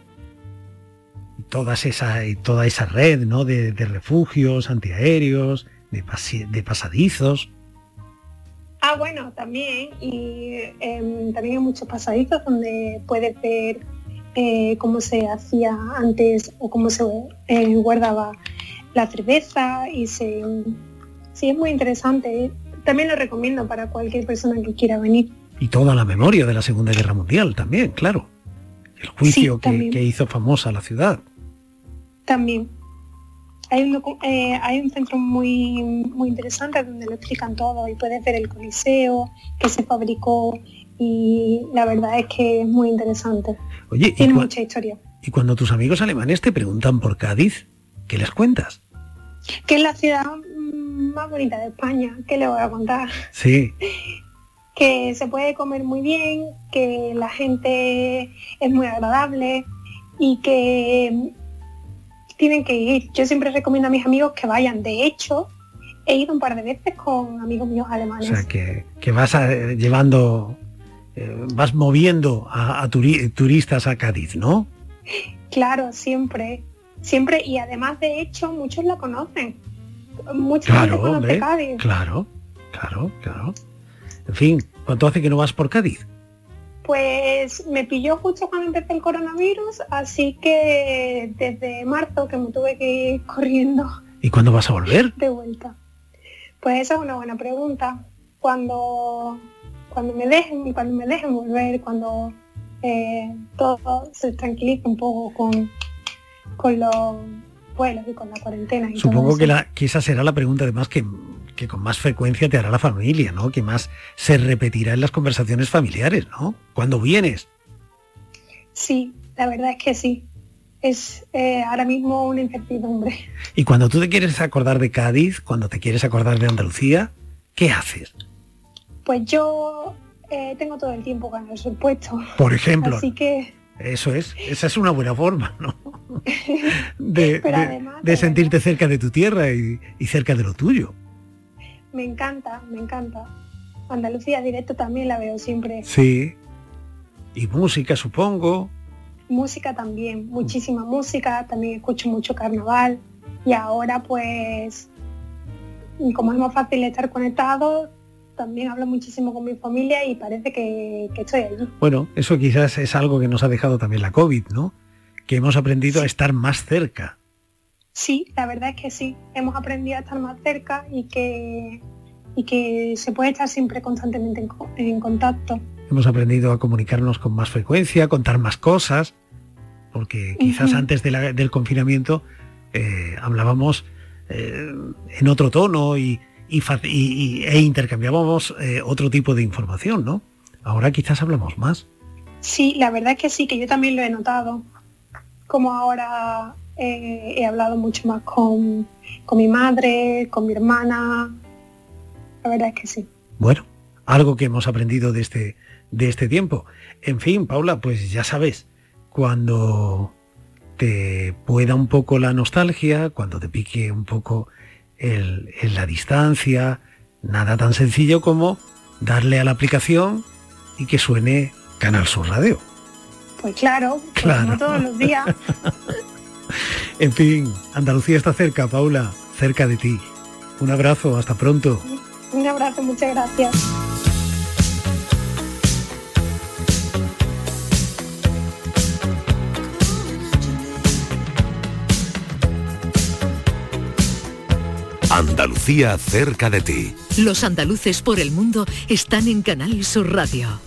Todas esa, toda esa red ¿no? de, refugios antiaéreos, de, de, pasadizos. Ah, bueno, también. Y em, también hay muchos pasadizos donde puedes ver eh, cómo se hacía antes o cómo se eh, guardaba la cerveza y se, sí es muy interesante. También lo recomiendo para cualquier persona que quiera venir. Y toda la memoria de la Segunda Guerra Mundial también, claro. El juicio que, hizo famosa la ciudad. También. Hay un, eh, hay un centro muy, muy interesante donde lo explican todo y puedes ver el coliseo que se fabricó y la verdad es que es muy interesante. Oye, tiene mucha historia. Y cuando tus amigos alemanes te preguntan por Cádiz, ¿qué les cuentas? Que es la ciudad más bonita de España, ¿qué le voy a contar? Sí. que se puede comer muy bien, que la gente es muy agradable y que tienen que ir. Yo siempre recomiendo a mis amigos que vayan. De hecho, he ido un par de veces con amigos míos alemanes. O sea, que, vas llevando, eh, vas moviendo a, turistas a Cádiz, ¿no? Claro, siempre. Siempre. Y además, de hecho, muchos la conocen. Mucha claro, gente Cádiz. Claro, claro, claro. En fin, ¿cuánto hace que no vas por Cádiz? Pues me pilló justo cuando empecé el coronavirus, así que desde marzo que me tuve que ir corriendo. ¿Y cuándo vas a volver? De vuelta. Pues esa es una buena pregunta. Cuando, cuando me dejen, cuando me dejen volver, cuando eh, todo se tranquilice un poco con, con los vuelos y con la cuarentena. Supongo que, la, que esa será la pregunta además que que con más frecuencia te hará la familia, ¿no? Que más se repetirá en las conversaciones familiares, ¿no? ¿Cuándo vienes? Sí, la verdad es que sí. Es eh, ahora mismo una incertidumbre. Y cuando tú te quieres acordar de Cádiz, cuando te quieres acordar de Andalucía, ¿qué haces? Pues yo eh, tengo todo el tiempo con el puesto. Por ejemplo. Así que... Eso es, esa es una buena forma, ¿no? De, de, sentirte cerca de tu tierra y cerca de lo tuyo. Me encanta, me encanta. Andalucía directo también la veo siempre. Sí. Y música, supongo. Música también, muchísima música, también escucho mucho carnaval y ahora pues como es más fácil estar conectado, también hablo muchísimo con mi familia y parece que, estoy allí. Bueno, eso quizás es algo que nos ha dejado también la COVID, ¿no? Que hemos aprendido a estar más cerca. Sí, la verdad es que sí. Hemos aprendido a estar más cerca y que, y que se puede estar siempre constantemente en, contacto. Hemos aprendido a comunicarnos con más frecuencia, a contar más cosas, porque quizás antes del confinamiento eh, hablábamos eh, en otro tono y, e intercambiábamos eh, otro tipo de información, ¿no? Ahora quizás hablamos más. Sí, la verdad es que sí, que yo también lo he notado. Como ahora eh, he hablado mucho más con, mi madre, con mi hermana. La verdad es que sí. Bueno, algo que hemos aprendido de este, de este tiempo. En fin, Paula, pues ya sabes, cuando te pueda un poco la nostalgia, cuando te pique un poco el, la distancia, nada tan sencillo como darle a la aplicación y que suene Canal Sur Radio. Pues claro, pues claro. todos los días. En fin, Andalucía está cerca, Paula, cerca de ti. Un abrazo, hasta pronto. Un abrazo, muchas gracias. Andalucía cerca de ti. Los andaluces por el mundo están en Canal Sur Radio.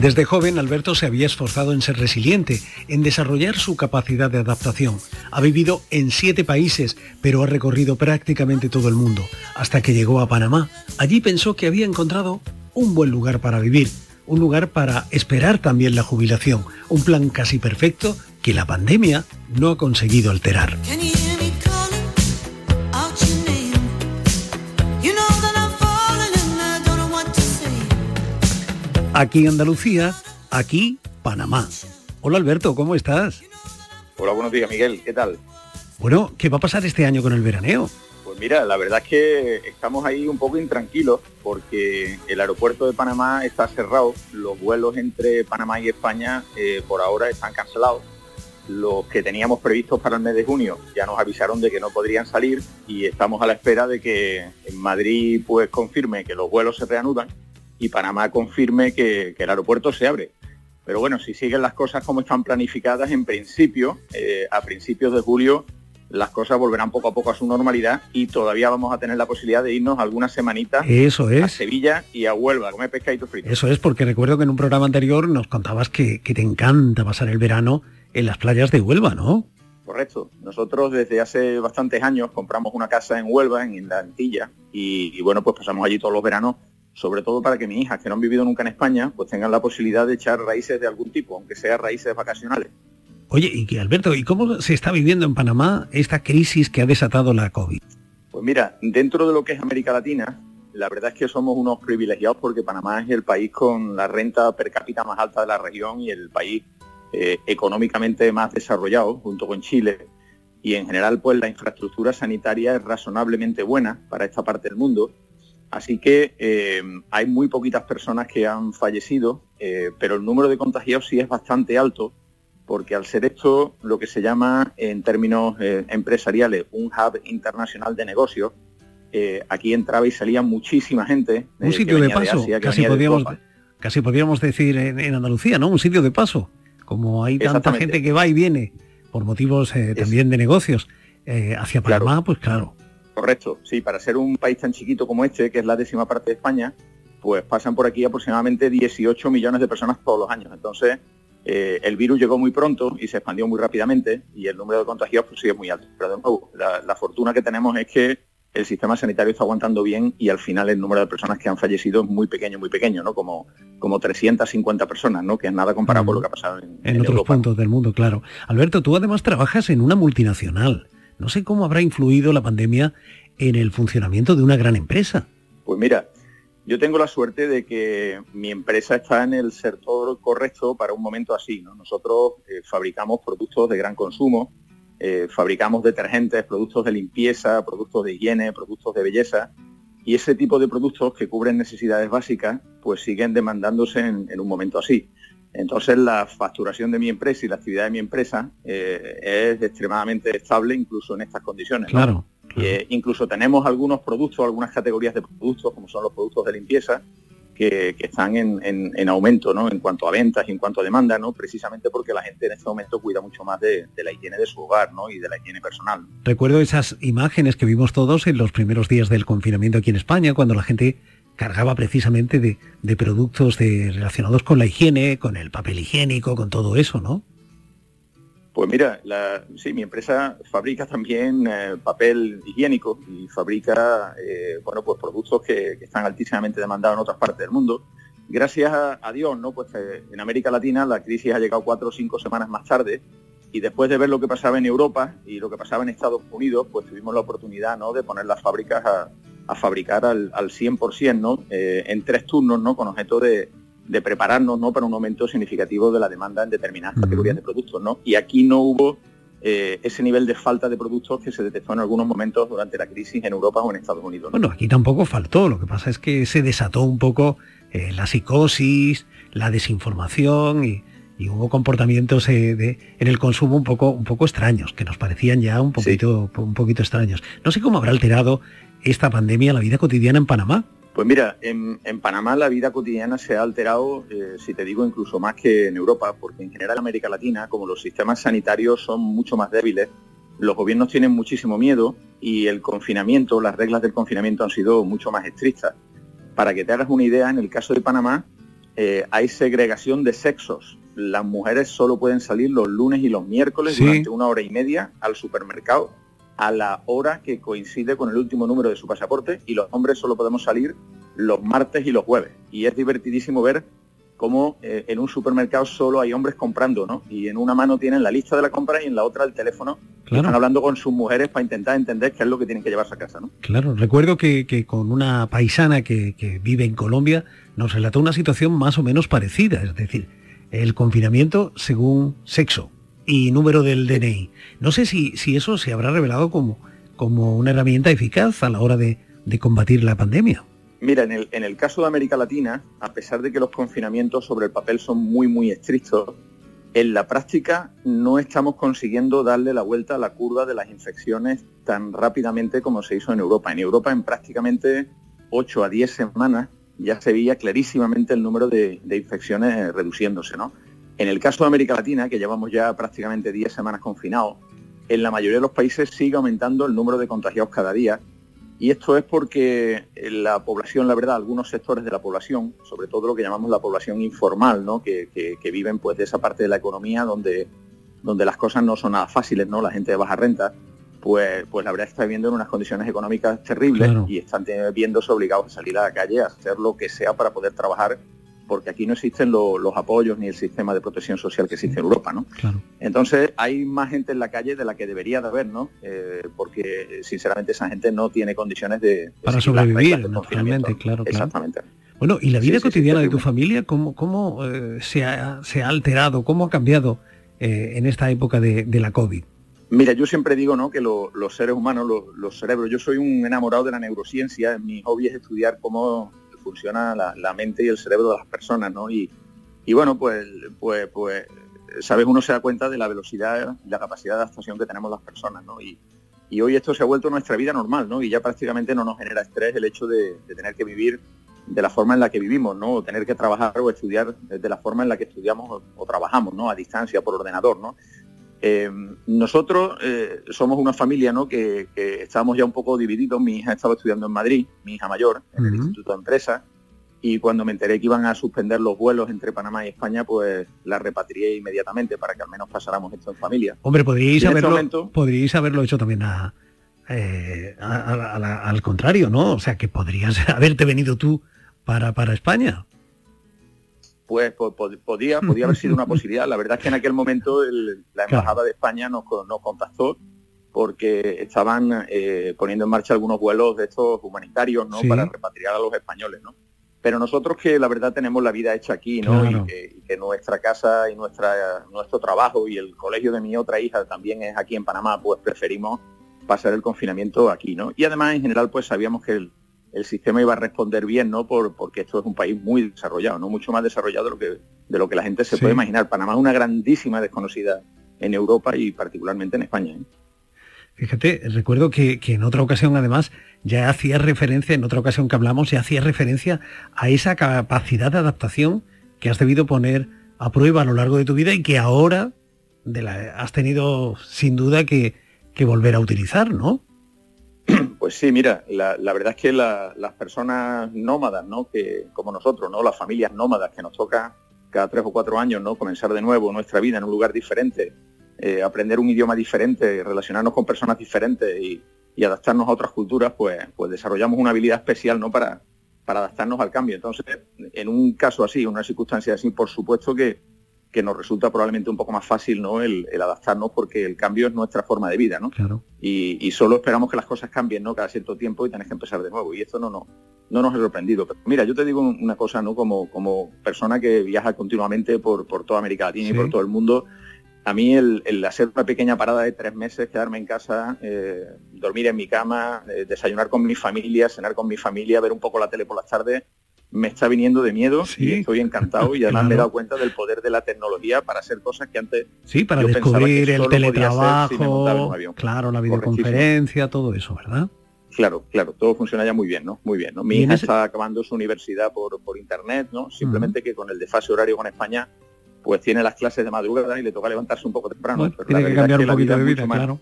Desde joven, Alberto se había esforzado en ser resiliente, en desarrollar su capacidad de adaptación. Ha vivido en siete países, pero ha recorrido prácticamente todo el mundo, hasta que llegó a Panamá. Allí pensó que había encontrado un buen lugar para vivir, un lugar para esperar también la jubilación, un plan casi perfecto que la pandemia no ha conseguido alterar. Aquí Andalucía, aquí Panamá. Hola Alberto, ¿cómo estás? Hola, buenos días Miguel, ¿qué tal? Bueno, ¿qué va a pasar este año con el veraneo? Pues mira, la verdad es que estamos ahí un poco intranquilos porque el aeropuerto de Panamá está cerrado, los vuelos entre Panamá y España eh, por ahora están cancelados. Los que teníamos previstos para el mes de junio ya nos avisaron de que no podrían salir y estamos a la espera de que en Madrid pues confirme que los vuelos se reanudan y Panamá confirme que, el aeropuerto se abre. Pero bueno, si siguen las cosas como están planificadas, en principio, eh, a principios de julio, las cosas volverán poco a poco a su normalidad y todavía vamos a tener la posibilidad de irnos algunas semanitas Eso es. a Sevilla y a Huelva a comer pescadito frito. Eso es, porque recuerdo que en un programa anterior nos contabas que, que te encanta pasar el verano en las playas de Huelva, ¿no? Correcto. Nosotros desde hace bastantes años compramos una casa en Huelva, en la Antilla, y, y, bueno, pues pasamos allí todos los veranos, sobre todo para que mis hijas, que no han vivido nunca en España, pues tengan la posibilidad de echar raíces de algún tipo, aunque sea raíces vacacionales. Oye, y que Alberto, ¿y cómo se está viviendo en Panamá esta crisis que ha desatado la COVID? Pues mira, dentro de lo que es América Latina, la verdad es que somos unos privilegiados porque Panamá es el país con la renta per cápita más alta de la región y el país eh, económicamente más desarrollado, junto con Chile, y en general pues la infraestructura sanitaria es razonablemente buena para esta parte del mundo. Así que eh, hay muy poquitas personas que han fallecido, eh, pero el número de contagiados sí es bastante alto, porque al ser esto lo que se llama en términos eh, empresariales un hub internacional de negocios, aquí entraba y salía muchísima gente. Un sitio de paso, de Asia, casi, podríamos, casi podríamos decir en, en, Andalucía, ¿no? Un sitio de paso. Como hay tanta gente que va y viene por motivos también de negocios hacia Panamá, claro. pues claro. Correcto, sí, para ser un país tan chiquito como este, que es la décima parte de España, pues pasan por aquí aproximadamente 18 millones de personas todos los años. Entonces, eh, el virus llegó muy pronto y se expandió muy rápidamente y el número de contagiados pues, sigue muy alto. Pero de nuevo, la, la, fortuna que tenemos es que el sistema sanitario está aguantando bien y al final el número de personas que han fallecido es muy pequeño, muy pequeño, ¿no? Como, como 350 personas, ¿no? Que es nada comparado con lo que ha pasado en, en, en otros Europa. puntos del mundo, claro. Alberto, tú además trabajas en una multinacional. No sé cómo habrá influido la pandemia en el funcionamiento de una gran empresa. Pues mira, yo tengo la suerte de que mi empresa está en el sector correcto para un momento así. ¿no? Nosotros eh, fabricamos productos de gran consumo, eh, fabricamos detergentes, productos de limpieza, productos de higiene, productos de belleza, y ese tipo de productos que cubren necesidades básicas, pues siguen demandándose en un momento así. Entonces la facturación de mi empresa y la actividad de mi empresa eh, es extremadamente estable incluso en estas condiciones. Claro. ¿no? Eh, incluso tenemos algunos productos, algunas categorías de productos, como son los productos de limpieza, que, que están en, en, en, aumento ¿no? en cuanto a ventas y en cuanto a demanda, ¿no? precisamente porque la gente en este momento cuida mucho más de, de la higiene de su hogar ¿no? y de la higiene personal. Recuerdo esas imágenes que vimos todos en los primeros días del confinamiento aquí en España, cuando la gente cargaba precisamente de, productos de, relacionados con la higiene, con el papel higiénico, con todo eso, ¿no? Pues mira, la, sí, mi empresa fabrica también eh, papel higiénico y fabrica eh, bueno, pues productos que, están altísimamente demandados en otras partes del mundo. Gracias a, a Dios, ¿no? Pues eh, en América Latina la crisis ha llegado cuatro o cinco semanas más tarde y después de ver lo que pasaba en Europa y lo que pasaba en Estados Unidos, pues tuvimos la oportunidad, ¿no? De poner las fábricas a, a fabricar al, al 100%, ¿no? Eh, en tres turnos, ¿no? Con objeto de, de prepararnos ¿no? para un aumento significativo de la demanda en determinadas uh -huh. categorías de productos. ¿no? Y aquí no hubo eh, ese nivel de falta de productos que se detectó en algunos momentos durante la crisis en Europa o en Estados Unidos. ¿no? Bueno, aquí tampoco faltó, lo que pasa es que se desató un poco eh, la psicosis, la desinformación y, y hubo comportamientos eh, de, en el consumo un poco, un poco extraños, que nos parecían ya un poquito, sí. un poquito extraños. No sé cómo habrá alterado esta pandemia la vida cotidiana en Panamá. Pues mira, en, en, Panamá la vida cotidiana se ha alterado, eh, si te digo, incluso más que en Europa, porque en general en América Latina, como los sistemas sanitarios son mucho más débiles, los gobiernos tienen muchísimo miedo y el confinamiento, las reglas del confinamiento han sido mucho más estrictas. Para que te hagas una idea, en el caso de Panamá eh, hay segregación de sexos. Las mujeres solo pueden salir los lunes y los miércoles ¿Sí? durante una hora y media al supermercado a la hora que coincide con el último número de su pasaporte y los hombres solo podemos salir los martes y los jueves. Y es divertidísimo ver cómo eh, en un supermercado solo hay hombres comprando, ¿no? Y en una mano tienen la lista de la compra y en la otra el teléfono. Claro. Están hablando con sus mujeres para intentar entender qué es lo que tienen que llevarse a casa, ¿no? Claro, recuerdo que, que con una paisana que, que vive en Colombia nos relató una situación más o menos parecida, es decir, el confinamiento según sexo y número del DNI. No sé si, si eso se habrá revelado como, como una herramienta eficaz a la hora de, de combatir la pandemia. Mira, en el, en el, caso de América Latina, a pesar de que los confinamientos sobre el papel son muy, muy estrictos, en la práctica no estamos consiguiendo darle la vuelta a la curva de las infecciones tan rápidamente como se hizo en Europa. En Europa, en prácticamente 8 a 10 semanas, ya se veía clarísimamente el número de, de infecciones reduciéndose, ¿no? En el caso de América Latina, que llevamos ya prácticamente 10 semanas confinados, en la mayoría de los países sigue aumentando el número de contagiados cada día. Y esto es porque la población, la verdad, algunos sectores de la población, sobre todo lo que llamamos la población informal, ¿no? que, viven pues, de esa parte de la economía donde, donde las cosas no son nada fáciles, ¿no? la gente de baja renta, pues, pues la verdad está viviendo en unas condiciones económicas terribles y están viéndose obligados a salir a la calle a hacer lo que sea para poder trabajar porque aquí no existen los apoyos ni el sistema de protección social que existe en Europa, ¿no? Entonces hay más gente en la calle de la que debería de haber, ¿no? Eh, porque sinceramente esa gente no tiene condiciones de, para sobrevivir, naturalmente, claro, Exactamente. Bueno, ¿y la vida cotidiana de tu familia cómo, cómo eh, se, ha, alterado, cómo ha cambiado eh, en esta época de, la COVID? Mira, yo siempre digo ¿no? que los seres humanos, los, cerebros, yo soy un enamorado de la neurociencia, mi hobby es estudiar cómo funciona la, mente y el cerebro de las personas, ¿no? Y, bueno, pues, pues, pues, sabes, uno se da cuenta de la velocidad y la capacidad de adaptación que tenemos las personas, ¿no? Y, hoy esto se ha vuelto nuestra vida normal, ¿no? Y ya prácticamente no nos genera estrés el hecho de, tener que vivir de la forma en la que vivimos, ¿no? O tener que trabajar o estudiar de la forma en la que estudiamos o, trabajamos, ¿no? A distancia, por ordenador, ¿no? Eh, nosotros eh, somos una familia ¿no? que, estamos ya un poco divididos. Mi hija estaba estudiando en Madrid, mi hija mayor, en el Instituto de Empresa, y cuando me enteré que iban a suspender los vuelos entre Panamá y España, pues la repatrié inmediatamente para que al menos pasáramos esto en familia. Hombre, podríais, este haberlo, podríais haberlo hecho también eh, al contrario, ¿no? O sea, que podrías haberte venido tú para, para España pues podía, podía haber sido una posibilidad. La verdad es que en aquel momento la Embajada de España nos, contactó porque estaban eh, poniendo en marcha algunos vuelos de estos humanitarios ¿no? para repatriar a los españoles. ¿no? Pero nosotros que la verdad tenemos la vida hecha aquí ¿no? Y, que, nuestra casa y nuestra, nuestro trabajo y el colegio de mi otra hija también es aquí en Panamá, pues preferimos pasar el confinamiento aquí. ¿no? Y además en general pues sabíamos que el, el sistema iba a responder bien, ¿no? Por, porque esto es un país muy desarrollado, ¿no? Mucho más desarrollado de lo que, de lo que la gente se puede imaginar. Panamá es una grandísima desconocida en Europa y particularmente en España. ¿eh? Fíjate, recuerdo que, en otra ocasión además ya hacía referencia, en otra ocasión que hablamos, ya hacía referencia a esa capacidad de adaptación que has debido poner a prueba a lo largo de tu vida y que ahora de la, has tenido sin duda que, que volver a utilizar, ¿no? Pues sí, mira, la, verdad es que las personas nómadas, ¿no? Que como nosotros, ¿no? Las familias nómadas que nos toca cada tres o cuatro años, ¿no? Comenzar de nuevo nuestra vida en un lugar diferente, eh, aprender un idioma diferente, relacionarnos con personas diferentes y, adaptarnos a otras culturas, pues, pues desarrollamos una habilidad especial, ¿no? Para, para adaptarnos al cambio. Entonces, en un caso así, una circunstancia así, por supuesto que, que nos resulta probablemente un poco más fácil ¿no? el, adaptarnos porque el cambio es nuestra forma de vida, ¿no? Claro. Y, solo esperamos que las cosas cambien, ¿no? Cada cierto tiempo y tenés que empezar de nuevo. Y esto no, no, no nos ha sorprendido. Pero mira, yo te digo una cosa, ¿no? Como, como persona que viaja continuamente por, por toda América Latina y por todo el mundo, a mí el, hacer una pequeña parada de tres meses, quedarme en casa, eh, dormir en mi cama, eh, desayunar con mi familia, cenar con mi familia, ver un poco la tele por las tardes, me está viniendo de miedo y estoy encantado y además me he dado cuenta del poder de la tecnología para hacer cosas que antes sí para descubrir el teletrabajo claro la videoconferencia todo eso verdad claro claro todo funciona ya muy bien no muy bien ¿no? mi hija está acabando su universidad por, por internet no simplemente que con el desfase horario con España pues tiene las clases de madrugada y le toca levantarse un poco temprano tiene que cambiar un poquito de vida claro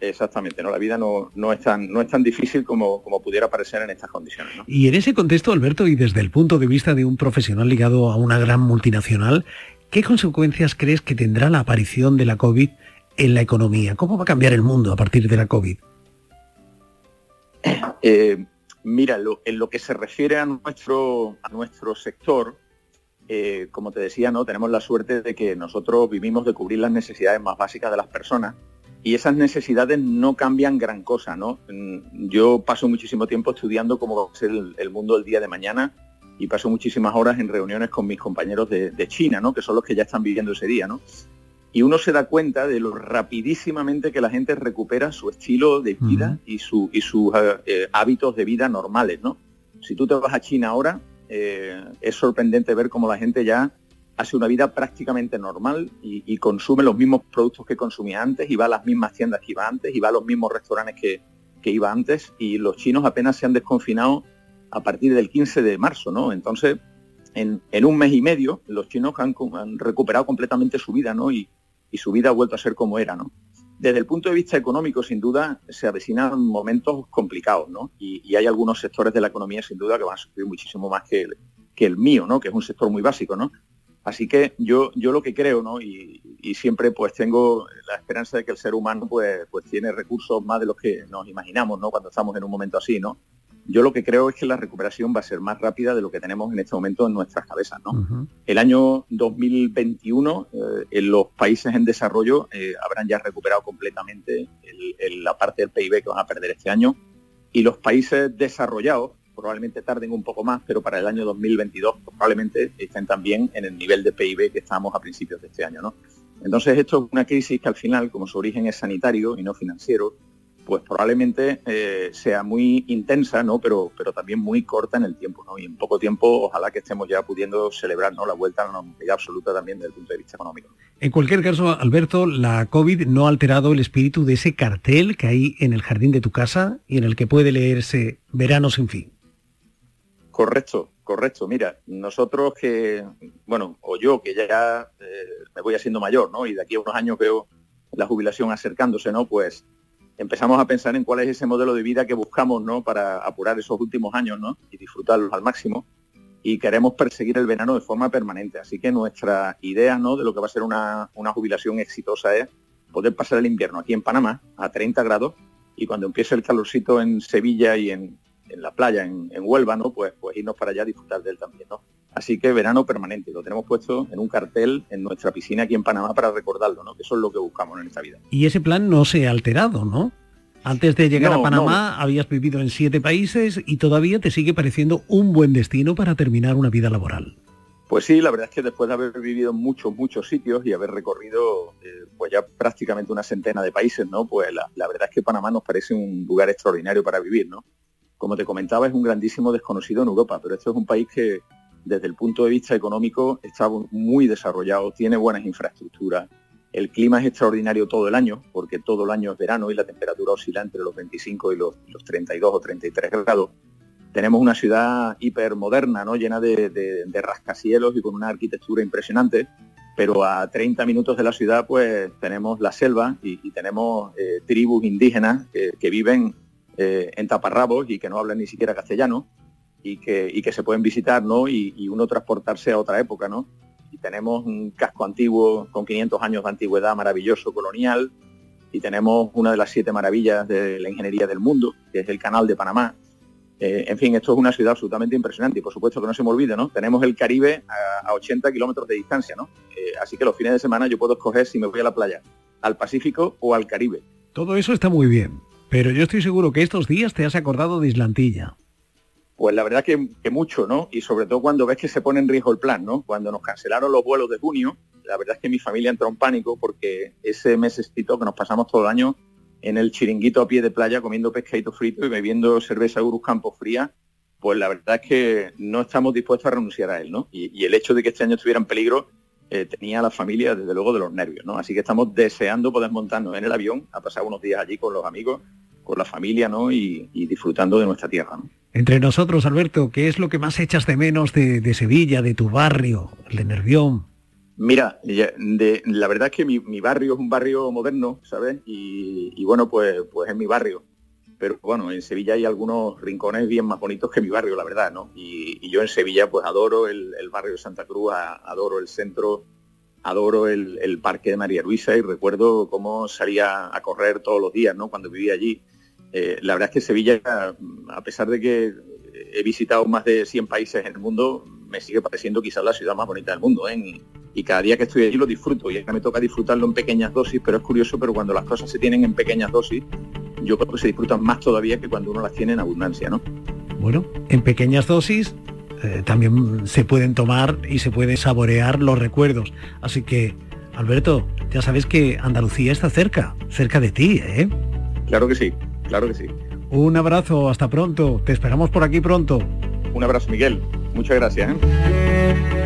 Exactamente, ¿no? La vida no, no, es, tan, no es tan difícil como, como pudiera parecer en estas condiciones. Y en ese contexto, Alberto, y desde el punto de vista de un profesional ligado a una gran multinacional, ¿qué consecuencias crees que tendrá la aparición de la COVID en la economía? ¿Cómo va a cambiar el mundo a partir de la COVID? Eh, mira, en lo que se refiere a nuestro, a nuestro sector, eh, como te decía, ¿no? tenemos la suerte de que nosotros vivimos de cubrir las necesidades más básicas de las personas y esas necesidades no cambian gran cosa, ¿no? Mm, yo paso muchísimo tiempo estudiando cómo va a ser el, mundo el día de mañana y paso muchísimas horas en reuniones con mis compañeros de, China, ¿no? Que son los que ya están viviendo ese día, ¿no? Y uno se da cuenta de lo rapidísimamente que la gente recupera su estilo de vida y, su, y sus eh, eh, hábitos de vida normales, ¿no? Si tú te vas a China ahora, eh, es sorprendente ver cómo la gente ya hace una vida prácticamente normal y, consume los mismos productos que consumía antes y va a las mismas tiendas que iba antes y va a los mismos restaurantes que, iba antes y los chinos apenas se han desconfinado a partir del 15 de marzo, ¿no? Entonces, en, un mes y medio los chinos han, recuperado completamente su vida, ¿no? Y, su vida ha vuelto a ser como era, ¿no? Desde el punto de vista económico, sin duda, se avecinan momentos complicados, ¿no? Y, hay algunos sectores de la economía, sin duda, que van a sufrir muchísimo más que el, que el mío, ¿no? Que es un sector muy básico, ¿no? Así que yo, yo lo que creo, ¿no? Y, siempre pues tengo la esperanza de que el ser humano pues, pues tiene recursos más de los que nos imaginamos, ¿no? Cuando estamos en un momento así, ¿no? Yo lo que creo es que la recuperación va a ser más rápida de lo que tenemos en este momento en nuestras cabezas, ¿no? El año 2021 eh, en los países en desarrollo eh, habrán ya recuperado completamente la parte del PIB que van a perder este año y los países desarrollados probablemente tarden un poco más, pero para el año 2022 probablemente estén también en el nivel de PIB que estamos a principios de este año. ¿no? Entonces esto es una crisis que al final, como su origen es sanitario y no financiero, pues probablemente eh, sea muy intensa, ¿no? Pero, pero también muy corta en el tiempo, ¿no? Y en poco tiempo, ojalá que estemos ya pudiendo celebrar la vuelta a la normalidad absoluta también desde el punto de vista económico. En cualquier caso, Alberto, la COVID no ha alterado el espíritu de ese cartel que hay en el jardín de tu casa y en el que puede leerse Verano sin fin. Correcto, correcto. Mira, nosotros que, bueno, o yo que ya eh, me voy haciendo mayor, ¿no? Y de aquí a unos años veo la jubilación acercándose, ¿no? Pues empezamos a pensar en cuál es ese modelo de vida que buscamos, ¿no? Para apurar esos últimos años, ¿no? Y disfrutarlos al máximo. Y queremos perseguir el verano de forma permanente. Así que nuestra idea, ¿no? De lo que va a ser una, una jubilación exitosa es poder pasar el invierno aquí en Panamá a 30 grados y cuando empiece el calorcito en Sevilla y en, en la playa, en, Huelva, ¿no? Pues, pues irnos para allá a disfrutar de él también, ¿no? Así que verano permanente, lo tenemos puesto en un cartel en nuestra piscina aquí en Panamá para recordarlo, ¿no? Que eso es lo que buscamos en esta vida. Y ese plan no se ha alterado, ¿no? Antes de llegar a Panamá habías vivido en siete países y todavía te sigue pareciendo un buen destino para terminar una vida laboral. Pues sí, la verdad es que después de haber vivido en muchos, muchos sitios y haber recorrido eh, pues ya prácticamente una centena de países, ¿no? Pues la, la, verdad es que Panamá nos parece un lugar extraordinario para vivir, ¿no? Como te comentaba, es un grandísimo desconocido en Europa, pero esto es un país que desde el punto de vista económico está muy desarrollado, tiene buenas infraestructuras, el clima es extraordinario todo el año, porque todo el año es verano y la temperatura oscila entre los 25 y los, 32 o 33 grados. Tenemos una ciudad hipermoderna, ¿no? llena de, rascacielos y con una arquitectura impresionante, pero a 30 minutos de la ciudad pues tenemos la selva y, tenemos eh, tribus indígenas que viven eh, en taparrabos y que no hablan ni siquiera castellano y que, y que se pueden visitar, ¿no? Y, uno transportarse a otra época, ¿no? Y tenemos un casco antiguo con 500 años de antigüedad maravilloso, colonial, y tenemos una de las siete maravillas de la ingeniería del mundo, que es el Canal de Panamá. Eh, en fin, esto es una ciudad absolutamente impresionante y por supuesto que no se me olvide, ¿no? Tenemos el Caribe a, 80 kilómetros de distancia, ¿no? Eh, así que los fines de semana yo puedo escoger si me voy a la playa, al Pacífico o al Caribe. Todo eso está muy bien, pero yo estoy seguro que estos días te has acordado de Islantilla. Pues la verdad que, mucho, ¿no? Y sobre todo cuando ves que se pone en riesgo el plan, ¿no? Cuando nos cancelaron los vuelos de junio, la verdad es que mi familia entró en pánico porque ese mesecito que nos pasamos todo el año en el chiringuito a pie de playa comiendo pescadito frito y bebiendo cerveza Urus Campos fría, pues la verdad es que no estamos dispuestos a renunciar a él, ¿no? Y, el hecho de que este año estuviera en peligro eh, tenía a la familia desde luego de los nervios, ¿no? Así que estamos deseando poder montarnos en el avión a pasar unos días allí con los amigos con la familia ¿no? y, disfrutando de nuestra tierra. Entre nosotros, Alberto, ¿qué es lo que más echas de menos de, Sevilla, de tu barrio, de Nervión? Mira, la verdad es que mi, barrio es un barrio moderno, ¿sabes? Y, bueno, pues, pues es mi barrio. Pero bueno, en Sevilla hay algunos rincones bien más bonitos que mi barrio, la verdad, ¿no? Y, yo en Sevilla pues adoro el, barrio de Santa Cruz, adoro el centro, adoro el, parque de María Luisa y recuerdo cómo salía a correr todos los días, ¿no? Cuando vivía allí. Eh, la verdad es que Sevilla, a pesar de que he visitado más de 100 países en el mundo, me sigue pareciendo quizás la ciudad más bonita del mundo. ¿eh? Y, cada día que estoy allí lo disfruto. Y acá me toca disfrutarlo en pequeñas dosis, pero es curioso, pero cuando las cosas se tienen en pequeñas dosis, yo creo que se disfrutan más todavía que cuando uno las tiene en abundancia. ¿no? Bueno, en pequeñas dosis eh, también se pueden tomar y se pueden saborear los recuerdos. Así que, Alberto, ya sabes que Andalucía está cerca, cerca de ti, ¿eh? Claro que sí. Claro que sí. Un abrazo, hasta pronto. Te esperamos por aquí pronto. Un abrazo, Miguel. Muchas gracias. ¿eh?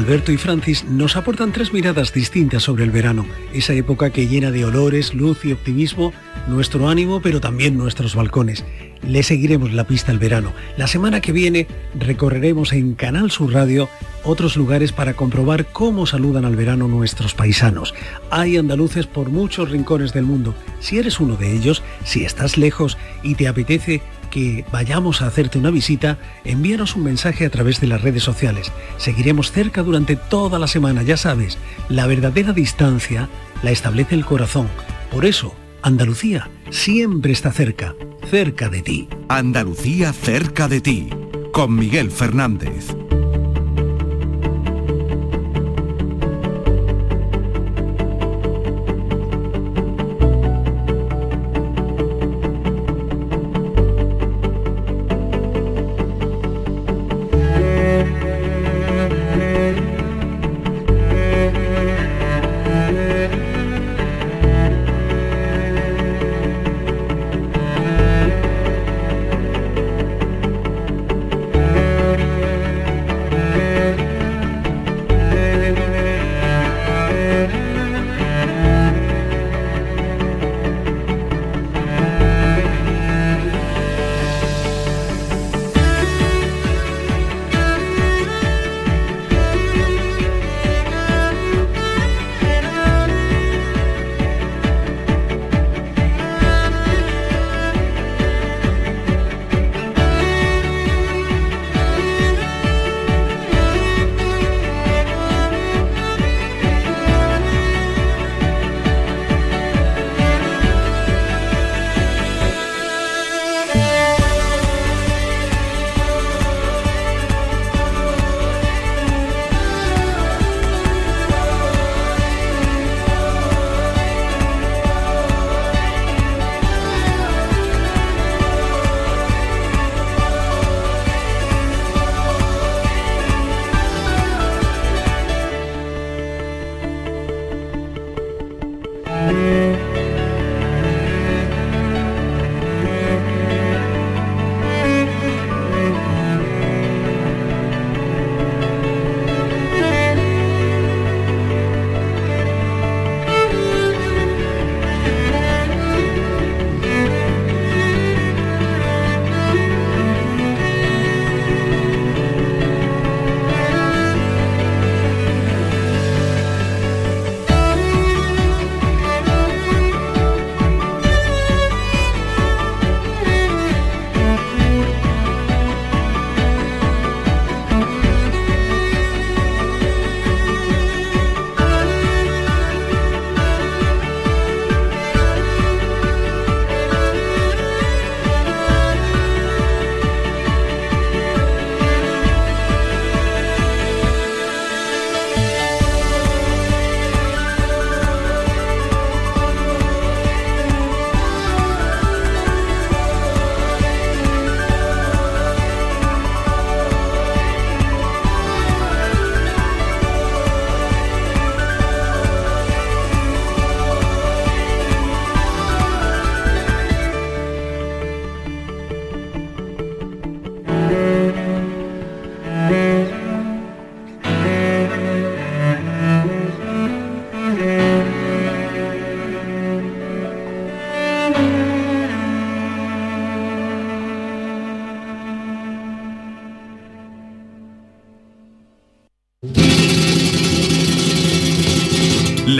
Alberto y Francis nos aportan tres miradas distintas sobre el verano, esa época que llena de olores, luz y optimismo nuestro ánimo, pero también nuestros balcones. Le seguiremos la pista al verano. La semana que viene recorreremos en Canal Sur Radio otros lugares para comprobar cómo saludan al verano nuestros paisanos. Hay andaluces por muchos rincones del mundo. Si eres uno de ellos, si estás lejos y te apetece que vayamos a hacerte una visita, envíanos un mensaje a través de las redes sociales. Seguiremos cerca durante toda la semana, ya sabes, la verdadera distancia la establece el corazón. Por eso, Andalucía siempre está cerca, cerca de ti. Andalucía cerca de ti, con Miguel Fernández.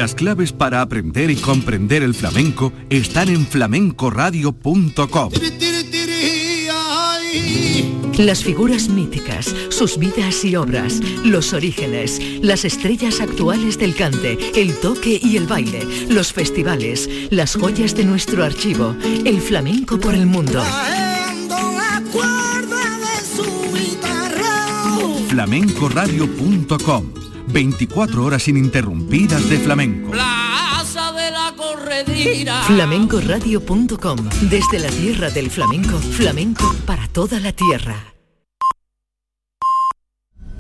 Las claves para aprender y comprender el flamenco están en flamencoradio.com. Las figuras míticas, sus vidas y obras, los orígenes, las estrellas actuales del cante, el toque y el baile, los festivales, las joyas de nuestro archivo, el flamenco por el mundo. flamencoradio.com 24 horas ininterrumpidas de flamenco. Plaza de la Corredira. Flamencoradio.com. Desde la tierra del flamenco, flamenco para toda la tierra.